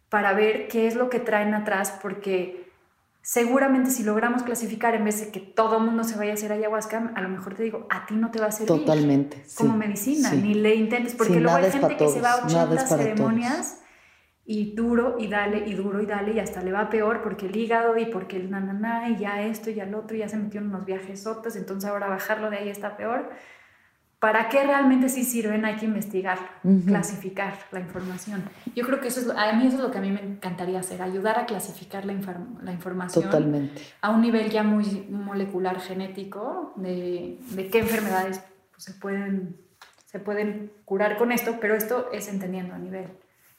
para ver qué es lo que traen atrás porque seguramente si logramos clasificar en vez de que todo el mundo se vaya a hacer ayahuasca, a lo mejor te digo, a ti no te va a servir. Totalmente. Como medicina, ni le intentes, porque luego hay gente que se va a 80 ceremonias y duro y dale y duro y dale y hasta le va peor porque el hígado y porque el nananá y ya esto y ya el otro ya se metió en unos viajes sotos, entonces ahora bajarlo de ahí está peor. ¿Para qué realmente sí sirven? Hay que investigar, clasificar la información. Yo creo que eso es, a mí eso es lo que a mí me encantaría hacer, ayudar a clasificar la, la información Totalmente. a un nivel ya muy molecular genético de, de qué enfermedades pues, se, pueden, se pueden curar con esto, pero esto es entendiendo a nivel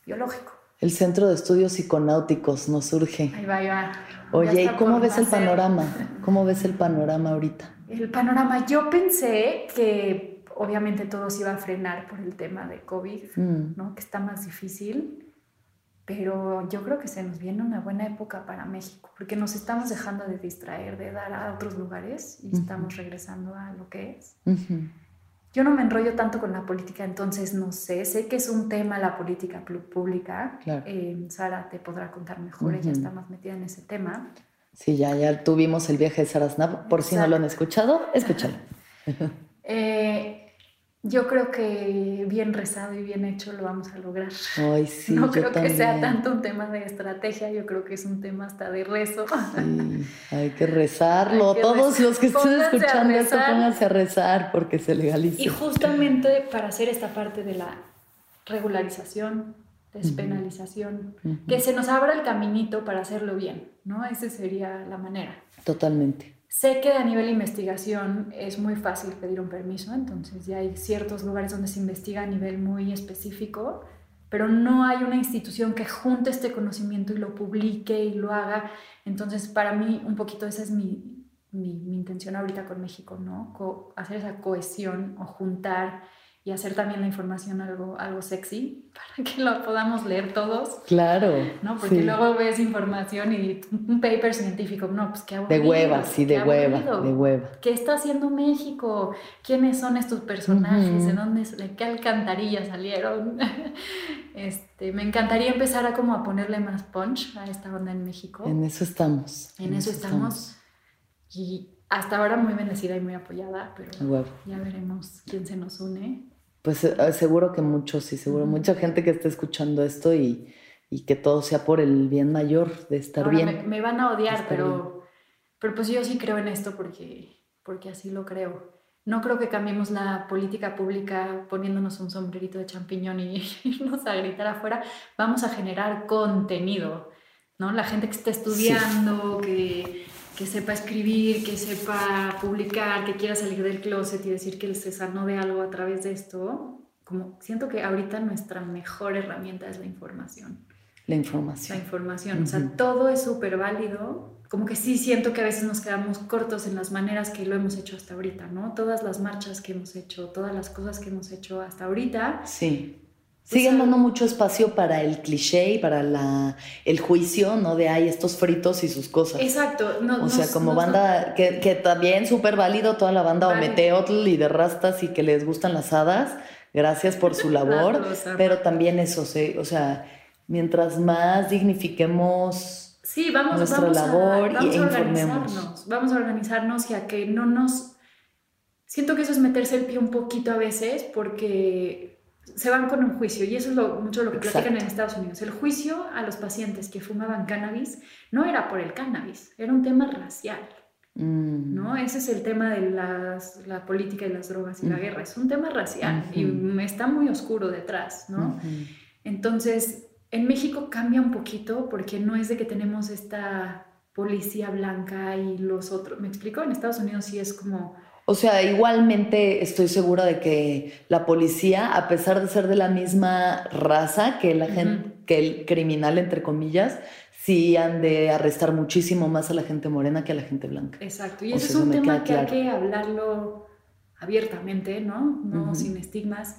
biológico. El Centro de Estudios Psiconáuticos nos surge. Ahí va, ahí va. Oye, ¿y cómo ves el panorama? ¿Cómo ves el panorama ahorita? El panorama, yo pensé que obviamente todo se iba a frenar por el tema de COVID, mm. ¿no? Que está más difícil, pero yo creo que se nos viene una buena época para México, porque nos estamos dejando de distraer, de dar a otros lugares y estamos regresando a lo que es yo no me enrollo tanto con la política, entonces no sé, sé que es un tema la política pública. Eh, Sara te podrá contar mejor, ella está más metida en ese tema. Sí, ya, ya tuvimos el viaje de Sara Snap, por si no lo han escuchado, escúchalo. <laughs> eh, yo creo que bien rezado y bien hecho lo vamos a lograr. Ay, <laughs> sí, no creo que sea tanto un tema de estrategia, yo creo que es un tema hasta de rezo. Sí, hay que <laughs> rezarlo. Todos los que estén escuchando esto, pónganse a rezar porque se legalice. Y justamente para hacer esta parte de la regularización, despenalización, que se nos abra el caminito para hacerlo bien, ¿no? Esa sería la manera. Totalmente. Sé que a nivel investigación es muy fácil pedir un permiso, entonces ya hay ciertos lugares donde se investiga a nivel muy específico, pero no hay una institución que junte este conocimiento y lo publique y lo haga. Entonces, para mí, un poquito esa es mi, mi, mi intención ahorita con México, ¿no? hacer esa cohesión o juntar y hacer también la información algo, algo sexy <laughs> para que lo podamos leer todos. Claro. ¿no? Porque luego ves información y un paper científico, no, pues qué aburrido. De hueva, sí, de hueva, de hueva. ¿Qué está haciendo México? ¿Quiénes son estos personajes? ¿De dónde, de qué alcantarilla salieron? <laughs> este, me encantaría empezar a como a ponerle más punch a esta onda en México. En eso estamos. En, eso, estamos. Y hasta ahora muy bendecida y muy apoyada, pero ya veremos quién se nos une. Pues eh, seguro que muchos, sí, seguro mucha gente que está escuchando esto y, y, que todo sea por el bien mayor de estar bien. Me, van a odiar, pero, pero pues yo sí creo en esto porque, porque así lo creo. No creo que cambiemos la política pública poniéndonos un sombrerito de champiñón y <laughs> irnos a gritar afuera. Vamos a generar contenido, ¿no? La gente que está estudiando, que que sepa escribir, que sepa publicar, que quiera salir del closet y decir que se sanó de algo a través de esto, como siento que ahorita nuestra mejor herramienta es la información. La información. La información, o sea, todo es súper válido. Como que sí siento que a veces nos quedamos cortos en las maneras que lo hemos hecho hasta ahorita, ¿no? Todas las marchas que hemos hecho, todas las cosas que hemos hecho hasta ahorita. Sí Siguen dando mucho espacio para el cliché y para la, el juicio, ¿no? De, ay, estos fritos y sus cosas. Exacto. o sea, como banda, que, que, también súper válido toda la banda Ometeotl y de rastas y que les gustan las hadas. Gracias por su <laughs> labor. pero también eso, o sea, mientras más dignifiquemos sí, vamos, nuestra vamos labor a, y e informemos. Vamos a organizarnos y a que no nos... Siento que eso es meterse el pie un poquito a veces porque se van con un juicio y eso es lo, mucho lo que platican en Estados Unidos. El juicio a los pacientes que fumaban cannabis no era por el cannabis, era un tema racial. Mm. ¿no? Ese es el tema de las, la política y las drogas y la guerra. Es un tema racial y está muy oscuro detrás. ¿no? Entonces, en México cambia un poquito porque no es de que tenemos esta policía blanca y los otros. ¿Me explico? En Estados Unidos sí es como o sea, igualmente estoy segura de que la policía, a pesar de ser de la misma raza que la gente, que el criminal, entre comillas, sí han de arrestar muchísimo más a la gente morena que a la gente blanca. Exacto. Y ese es un tema que hay que hablarlo abiertamente, ¿no? No sin estigmas.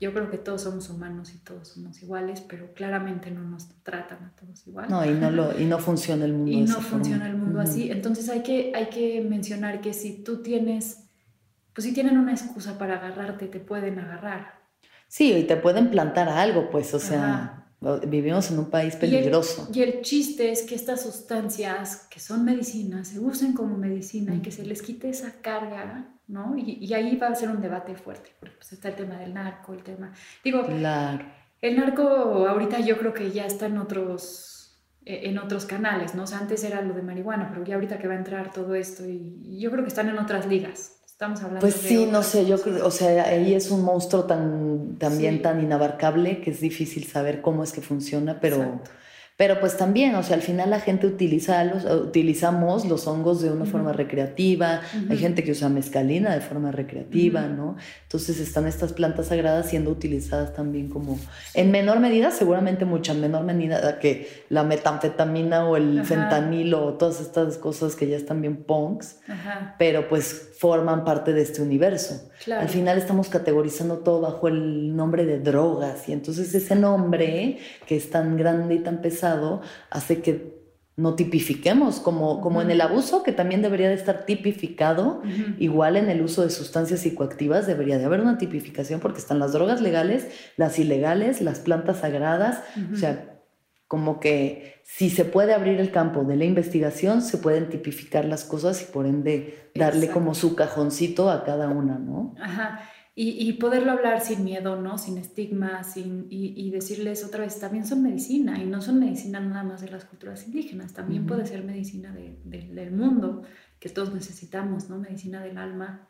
Yo creo que todos somos humanos y todos somos iguales, pero claramente no nos tratan a todos igual. No, y no, lo, y no funciona el <laughs> mundo y no funciona el mundo así. Entonces hay que, hay que mencionar que si tú tienes pues si tienen una excusa para agarrarte, te pueden agarrar. Sí, y te pueden plantar algo, pues, o sea, vivimos en un país peligroso. Y el, chiste es que estas sustancias que son medicinas se usen como medicina y que se les quite esa carga, ¿no? Y, ahí va a ser un debate fuerte, porque pues está el tema del narco, el tema... Digo, claro. el narco ahorita yo creo que ya está en otros e, en otros canales, ¿no? O sea, antes era lo de marihuana, pero ya ahorita que va a entrar todo esto y yo creo que están en otras ligas. Pues sí, no sé, yo creo, o sea, ahí es un monstruo tan, también tan inabarcable que es difícil saber cómo es que funciona, pero... Pero pues también, o sea, al final la gente utiliza los, utilizamos los hongos de una forma recreativa, hay gente que usa mezcalina de forma recreativa, ¿no? Entonces están estas plantas sagradas siendo utilizadas también como, en menor medida, seguramente mucha menor medida que la metanfetamina o el fentanilo o todas estas cosas que ya están bien punks, pero pues forman parte de este universo. Al final estamos categorizando todo bajo el nombre de drogas y entonces ese nombre que es tan grande y tan pesado hace que no tipifiquemos, como, como en el abuso, que también debería de estar tipificado, igual en el uso de sustancias psicoactivas debería de haber una tipificación porque están las drogas legales, las ilegales, las plantas sagradas, o sea, como que si se puede abrir el campo de la investigación, se pueden tipificar las cosas y por ende darle como su cajoncito a cada una, ¿no? Ajá. Y, poderlo hablar sin miedo, ¿no? Sin estigma, sin, y, decirles otra vez, también son medicina, y no son medicina nada más de las culturas indígenas, también puede ser medicina del mundo, que todos necesitamos, ¿no? Medicina del alma,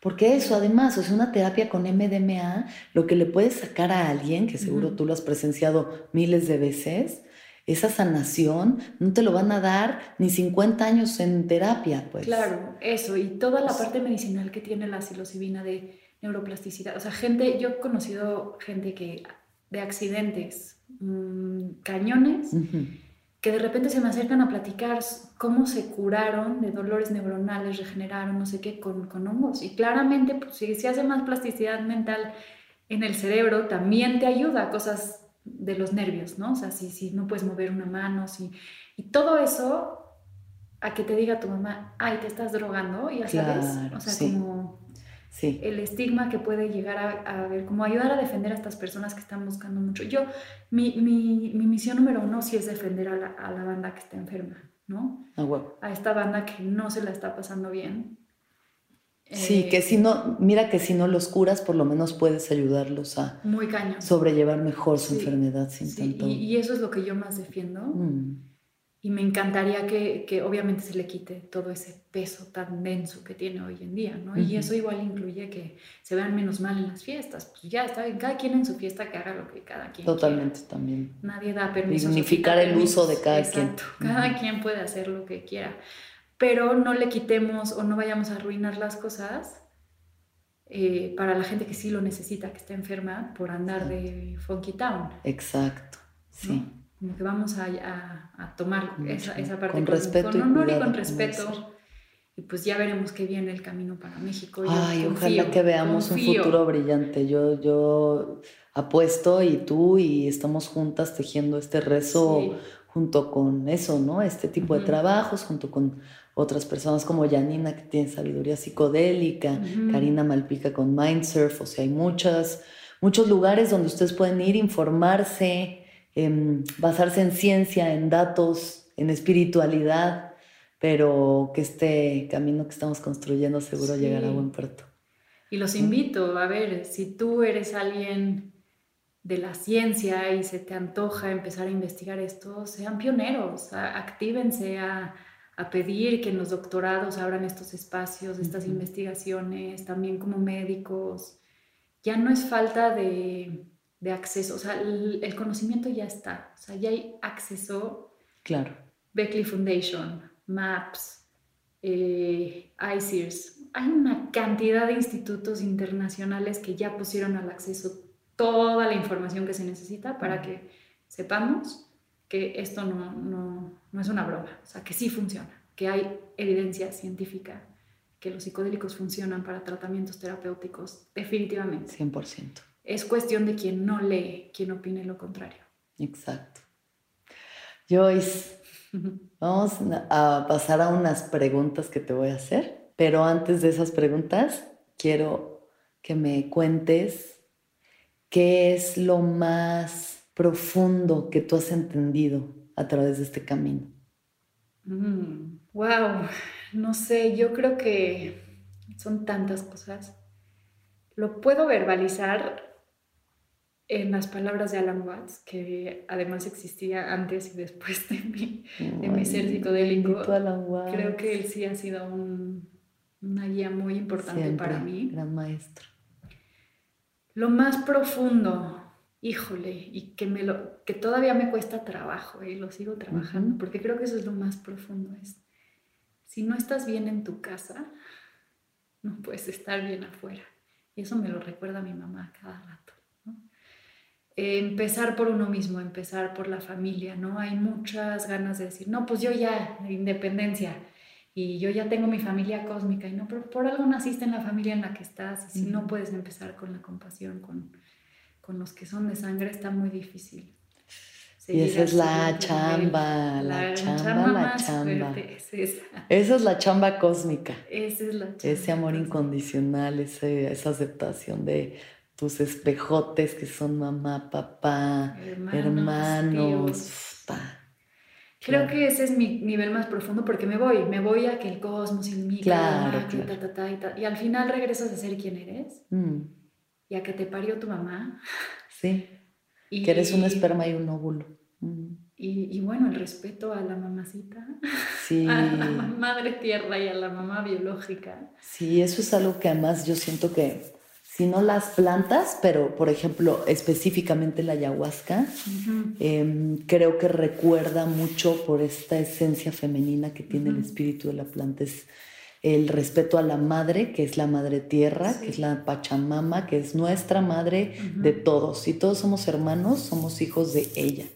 porque eso, además, es una terapia con MDMA, lo que le puede sacar a alguien, que seguro tú lo has presenciado miles de veces, esa sanación no te lo van a dar ni 50 años en terapia, pues. Claro, eso, y toda la parte medicinal que tiene la psilocibina de neuroplasticidad. O sea, gente, yo he conocido gente que de accidentes, mm, cañones, que de repente se me acercan a platicar cómo se curaron de dolores neuronales, regeneraron, no sé qué, con, con hongos. Y claramente, pues, si se hace más plasticidad mental en el cerebro, también te ayuda a cosas de los nervios, ¿no? O sea, si, si no puedes mover una mano, si... Y todo eso, a que te diga tu mamá, ay, te estás drogando, ya sabes. o sea, como sí. el estigma que puede llegar a, a, ver, como ayudar a defender a estas personas que están buscando mucho. Yo, mi, mi, mi misión número uno sí es defender a la, a la banda que está enferma, ¿no? A esta banda que no se la está pasando bien Sí, eh, que si no, mira que si no los curas, por lo menos puedes ayudarlos a muy caño. sobrellevar mejor su enfermedad sin tanto. Y, y, eso es lo que yo más defiendo. Mm. Y me encantaría que, que, obviamente se le quite todo ese peso tan denso que tiene hoy en día, ¿no? Y eso igual incluye que se vean menos mal en las fiestas. Pues ya está bien, cada quien en su fiesta que haga lo que cada quien Totalmente también. Nadie da permiso. Dignificar el uso de cada Exacto. quien. Cada quien puede hacer lo que quiera pero no le quitemos o no vayamos a arruinar las cosas eh, para la gente que sí lo necesita, que está enferma, por andar de Funky Town. Exacto, sí. Como que vamos a, a, tomar esa, esa, parte con, respeto con honor y, con respeto. Y pues ya veremos qué viene el camino para México. Ay, ojalá que veamos un futuro brillante. Yo, yo apuesto y tú y estamos juntas tejiendo este rezo junto con eso, ¿no? Este tipo de trabajos, junto con otras personas como Janina que tiene sabiduría psicodélica, Karina Malpica con Mindsurf, o sea, hay muchas, muchos lugares donde ustedes pueden ir, informarse, em, basarse en ciencia, en datos, en espiritualidad, pero que este camino que estamos construyendo seguro llegará a buen puerto. Y los invito a ver, si tú eres alguien de la ciencia y se te antoja empezar a investigar esto, sean pioneros, actívense a a pedir que en los doctorados abran estos espacios, estas investigaciones, también como médicos. Ya no es falta de, de acceso, o sea, el, conocimiento ya está, o sea, ya hay acceso. Claro. Beckley Foundation, MAPS, eh, ICEERS, hay una cantidad de institutos internacionales que ya pusieron al acceso toda la información que se necesita para que sepamos que esto no, no, no es una broma, o sea, que sí funciona, que hay evidencia científica que los psicodélicos funcionan para tratamientos terapéuticos, definitivamente. 100%. Es cuestión de quien no lee, quien opine lo contrario. Exacto. Joyce, <laughs> vamos a pasar a unas preguntas que te voy a hacer, pero antes de esas preguntas, quiero que me cuentes qué es lo más profundo que tú has entendido a través de este camino? wow, mm, no sé, yo creo que son tantas cosas. Lo puedo verbalizar en las palabras de Alan Watts, que además existía antes y después de mi, de mi ser psicodélico. Creo que él sí ha sido un, una guía muy importante para mí. Gran maestro. Lo más profundo híjole, y que, me lo, que todavía me cuesta trabajo y lo sigo trabajando, porque creo que eso es lo más profundo, es, si no estás bien en tu casa, no puedes estar bien afuera. Y eso me lo recuerda mi mamá cada rato. empezar por uno mismo, empezar por la familia, ¿no? Hay muchas ganas de decir, no, pues yo ya, independencia, y yo ya tengo mi familia cósmica, y no, pero por algo naciste en la familia en la que estás, y si no puedes empezar con la compasión, con, con los que son de sangre está muy difícil. Y esa es la chamba, la, chamba, la chamba. Es esa. esa. es la chamba cósmica. Esa es la chamba. Ese amor incondicional, ese, esa aceptación de tus espejotes que son mamá, papá, hermanos. Creo que ese es mi nivel más profundo porque me voy, me voy a que el cosmos y micro, claro, y, al final regresas a ser quien eres. Mm y a que te parió tu mamá. Sí. Y, que eres un esperma y un óvulo. Y, bueno, el respeto a la mamacita, sí. <laughs> a la madre tierra y a la mamá biológica. Sí, eso es algo que además yo siento que si no las plantas, pero por ejemplo específicamente la ayahuasca, em, creo que recuerda mucho por esta esencia femenina que tiene el espíritu de la planta. Es, el respeto a la madre, que es la madre tierra, que es la Pachamama, que es nuestra madre de todos. Si todos somos hermanos, somos hijos de ella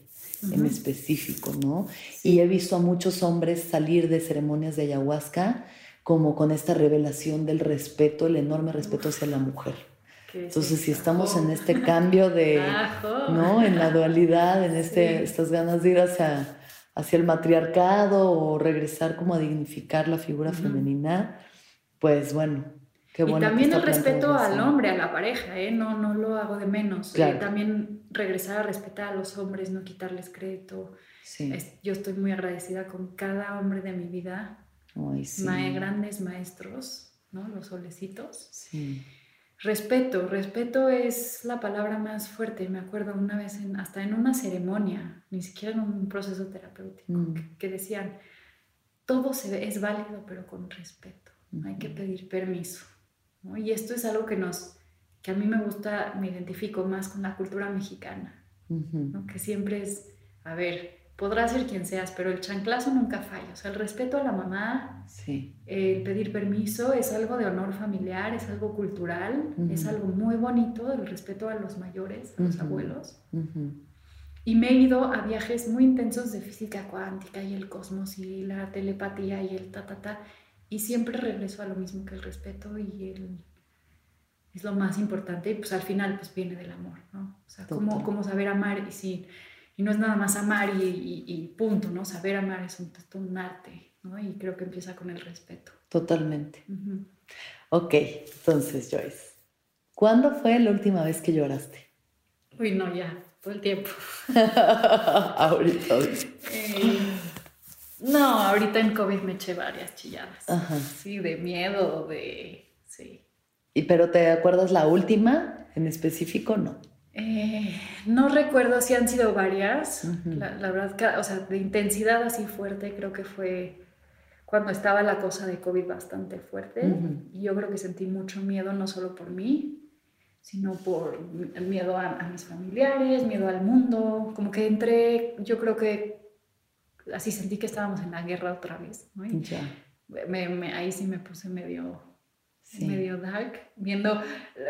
en específico, ¿no? Y he visto a muchos hombres salir de ceremonias de ayahuasca como con esta revelación del respeto, el enorme respeto hacia la mujer. Entonces, si estamos en este cambio de, <laughs> ¿no? En la dualidad, en este, estas ganas de ir hacia, hacia el matriarcado o regresar como a dignificar la figura femenina, pues bueno, qué bueno. Y también el respeto al hombre, a la pareja, ¿eh? No, no lo hago de menos. Eh, también regresar a respetar a los hombres, no quitarles crédito. yo estoy muy agradecida con cada hombre de mi vida Ay, grandes maestros, ¿no? Los solecitos. Sí. Respeto, respeto es la palabra más fuerte. Me acuerdo una vez, en, hasta en una ceremonia, ni siquiera en un proceso terapéutico, mm. que, decían, todo se, es válido, pero con respeto. Hay que pedir permiso. Y esto es algo que nos, que a mí me gusta, me identifico más con la cultura mexicana, ¿no? que siempre es, a ver, podrás ser quien seas, pero el chanclazo nunca falla. O sea, el respeto a la mamá, sí. el pedir permiso es algo de honor familiar, es algo cultural, es algo muy bonito, el respeto a los mayores, a los abuelos. Y me he ido a viajes muy intensos de física cuántica y el cosmos y la telepatía y el ta, ta, ta. Y siempre regreso a lo mismo que el respeto y el... Es lo más importante y pues al final pues viene del amor, ¿no? O sea, cómo, cómo saber amar y si y no es nada más amar y, punto, ¿no? Saber amar es un, un, arte, ¿no? Y creo que empieza con el respeto. Totalmente. Ok, entonces Joyce, ¿cuándo fue la última vez que lloraste? Uy, no, ya, todo el tiempo. <laughs> ahorita. Eh, no, ahorita en COVID me eché varias chilladas. Ajá. Sí, de miedo, de... Sí. ¿Y pero te acuerdas la última en específico? No. Eh, no recuerdo si han sido varias, la, verdad, o sea, de intensidad así fuerte, creo que fue cuando estaba la cosa de COVID bastante fuerte. Y yo creo que sentí mucho miedo, no solo por mí, sino por miedo a, mis familiares, miedo al mundo. Como que entré, yo creo que así sentí que estábamos en la guerra otra vez. ahí sí me puse medio medio dark, viendo,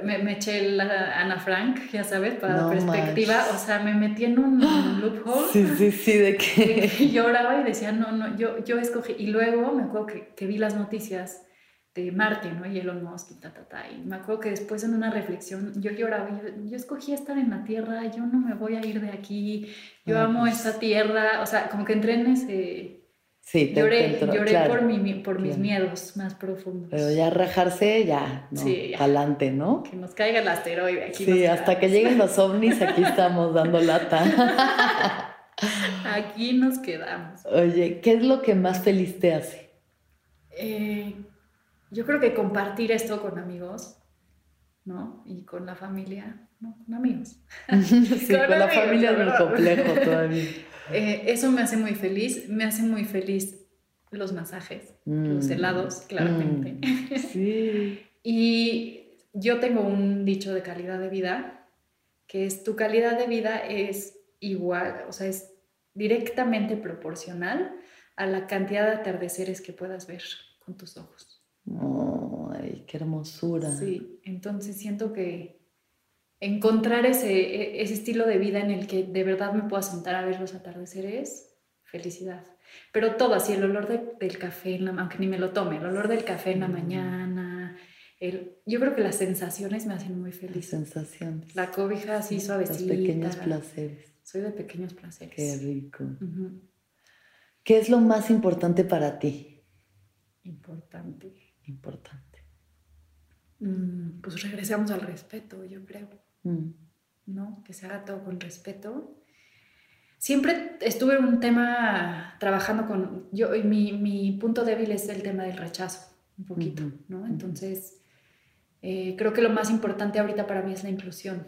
me, me, eché la Ana Frank, ya sabes, para perspectiva, o sea, me metí en un <gasps> loophole. Sí, sí, sí, de que... <laughs> Y lloraba y decía, no, no, yo, yo escogí, y luego me acuerdo que, que vi las noticias de Marte, ¿no? Y Elon Musk y ta, ta, ta, y me acuerdo que después en una reflexión yo lloraba, yo, yo escogí estar en la Tierra, yo no me voy a ir de aquí, yo ah, amo pues. esta Tierra, o sea, como que entré en ese Sí, te lloré, lloré por, mi, por mis miedos más profundos. Pero ya rajarse, ya, ¿no? Sí, Adelante, ¿no? Que nos caiga el asteroide aquí. Sí, hasta que lleguen los ovnis, aquí estamos dando lata. <laughs> aquí nos quedamos. Oye, ¿qué es lo que más feliz te hace? Eh, yo creo que compartir esto con amigos, ¿no? Y con la familia, ¿no? Con amigos. <laughs> sí, <laughs> con, la familia es muy complejo todavía. Eh, eso me hace muy feliz, me hace muy feliz los masajes, los mm. helados, claramente. Mm. <laughs> Sí. y yo tengo un dicho de calidad de vida, que es tu calidad de vida es igual, o sea, es directamente proporcional a la cantidad de atardeceres que puedas ver con tus ojos. ¡Ay, qué hermosura! Sí, entonces siento que encontrar ese, e, ese estilo de vida en el que de verdad me pueda sentar a ver los atardeceres, felicidad. Pero todo así, el olor del café, en la, aunque ni me lo tome, el olor del café en la mañana, el, yo creo que las sensaciones me hacen muy feliz. sensaciones. La cobija así suavecita. Los pequeños placeres. Soy de pequeños placeres. Qué rico. ¿Qué es lo más importante para ti? Importante. Importante. Mm, pues regresamos al respeto, yo creo. Mm. ¿no? Que se haga todo con respeto. Siempre estuve en un tema trabajando con, yo, mi, mi punto débil es el tema del rechazo, un poquito, ¿no? Entonces, eh, creo que lo más importante ahorita para mí es la inclusión.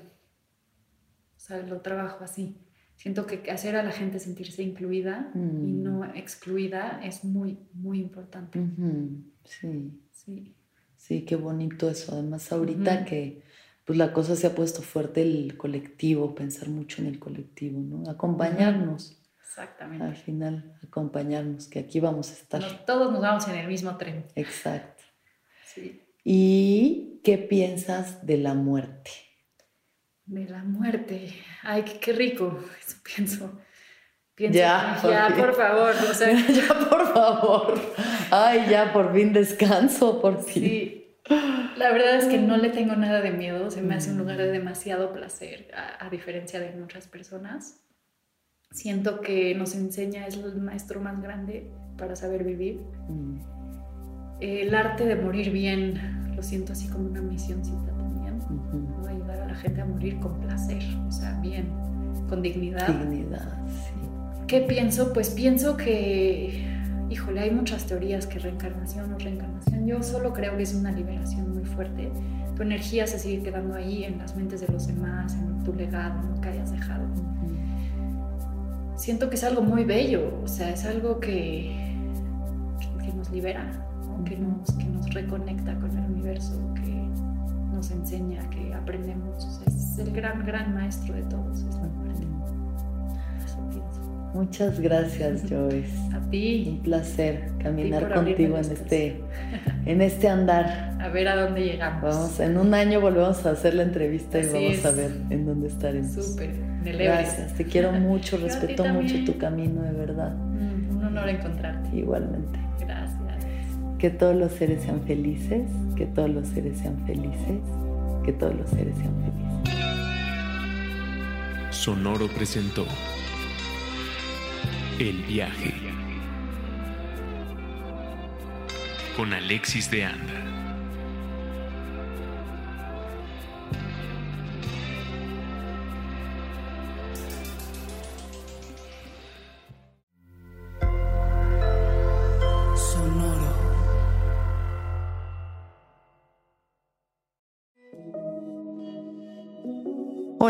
O sea, lo trabajo así. Siento que hacer a la gente sentirse incluida y mm. no excluida es muy, muy importante. Sí. Sí. Sí, qué bonito eso. Además, ahorita que pues la cosa se ha puesto fuerte el colectivo, pensar mucho en el colectivo, ¿no? Acompañarnos. Exactamente. Al final, acompañarnos, que aquí vamos a estar. todos nos vamos en el mismo tren. Exacto. Sí. ¿Y qué piensas de la muerte? De la muerte. Ay, qué, rico. Eso pienso. pienso ya, ya por favor. O sea, <laughs> ya, por favor. Ay, ya, por fin descanso, por fin. Sí. La verdad es que no le tengo nada de miedo. Se me hace un lugar de demasiado placer, a, a diferencia de muchas personas. Siento que nos enseña, es el maestro más grande para saber vivir. Mm. El arte de morir bien, lo siento así como una misioncita también. ¿no? Ayudar a la gente a morir con placer, o sea, bien, con dignidad. Dignidad, sí. ¿Qué pienso? Pues pienso que, híjole, hay muchas teorías que reencarnación o reencarnación. Yo solo creo que es una liberación muy fuerte. Tu energía se sigue quedando ahí en las mentes de los demás, en tu legado, en lo que hayas dejado siento que es algo muy bello, o sea, es algo que, que, nos libera, que, nos, que nos reconecta con el universo, que nos enseña, que aprendemos. O sea, es el gran, gran maestro de todos, es la muerte. Muchas gracias, <laughs> Joyce. A ti. Un placer caminar contigo en este, <laughs> en este andar. A ver a dónde llegamos. Vamos, en un año volvemos a hacer la entrevista y vamos es. a ver en dónde estaremos. Súper. Gracias, te quiero <laughs> mucho, respeto mucho tu camino, de verdad. Mm, un honor encontrarte. Igualmente. Gracias. Que todos los seres sean felices, que todos los seres sean felices, que todos los seres sean felices. Sonoro presentó El viaje con Alexis de Anda.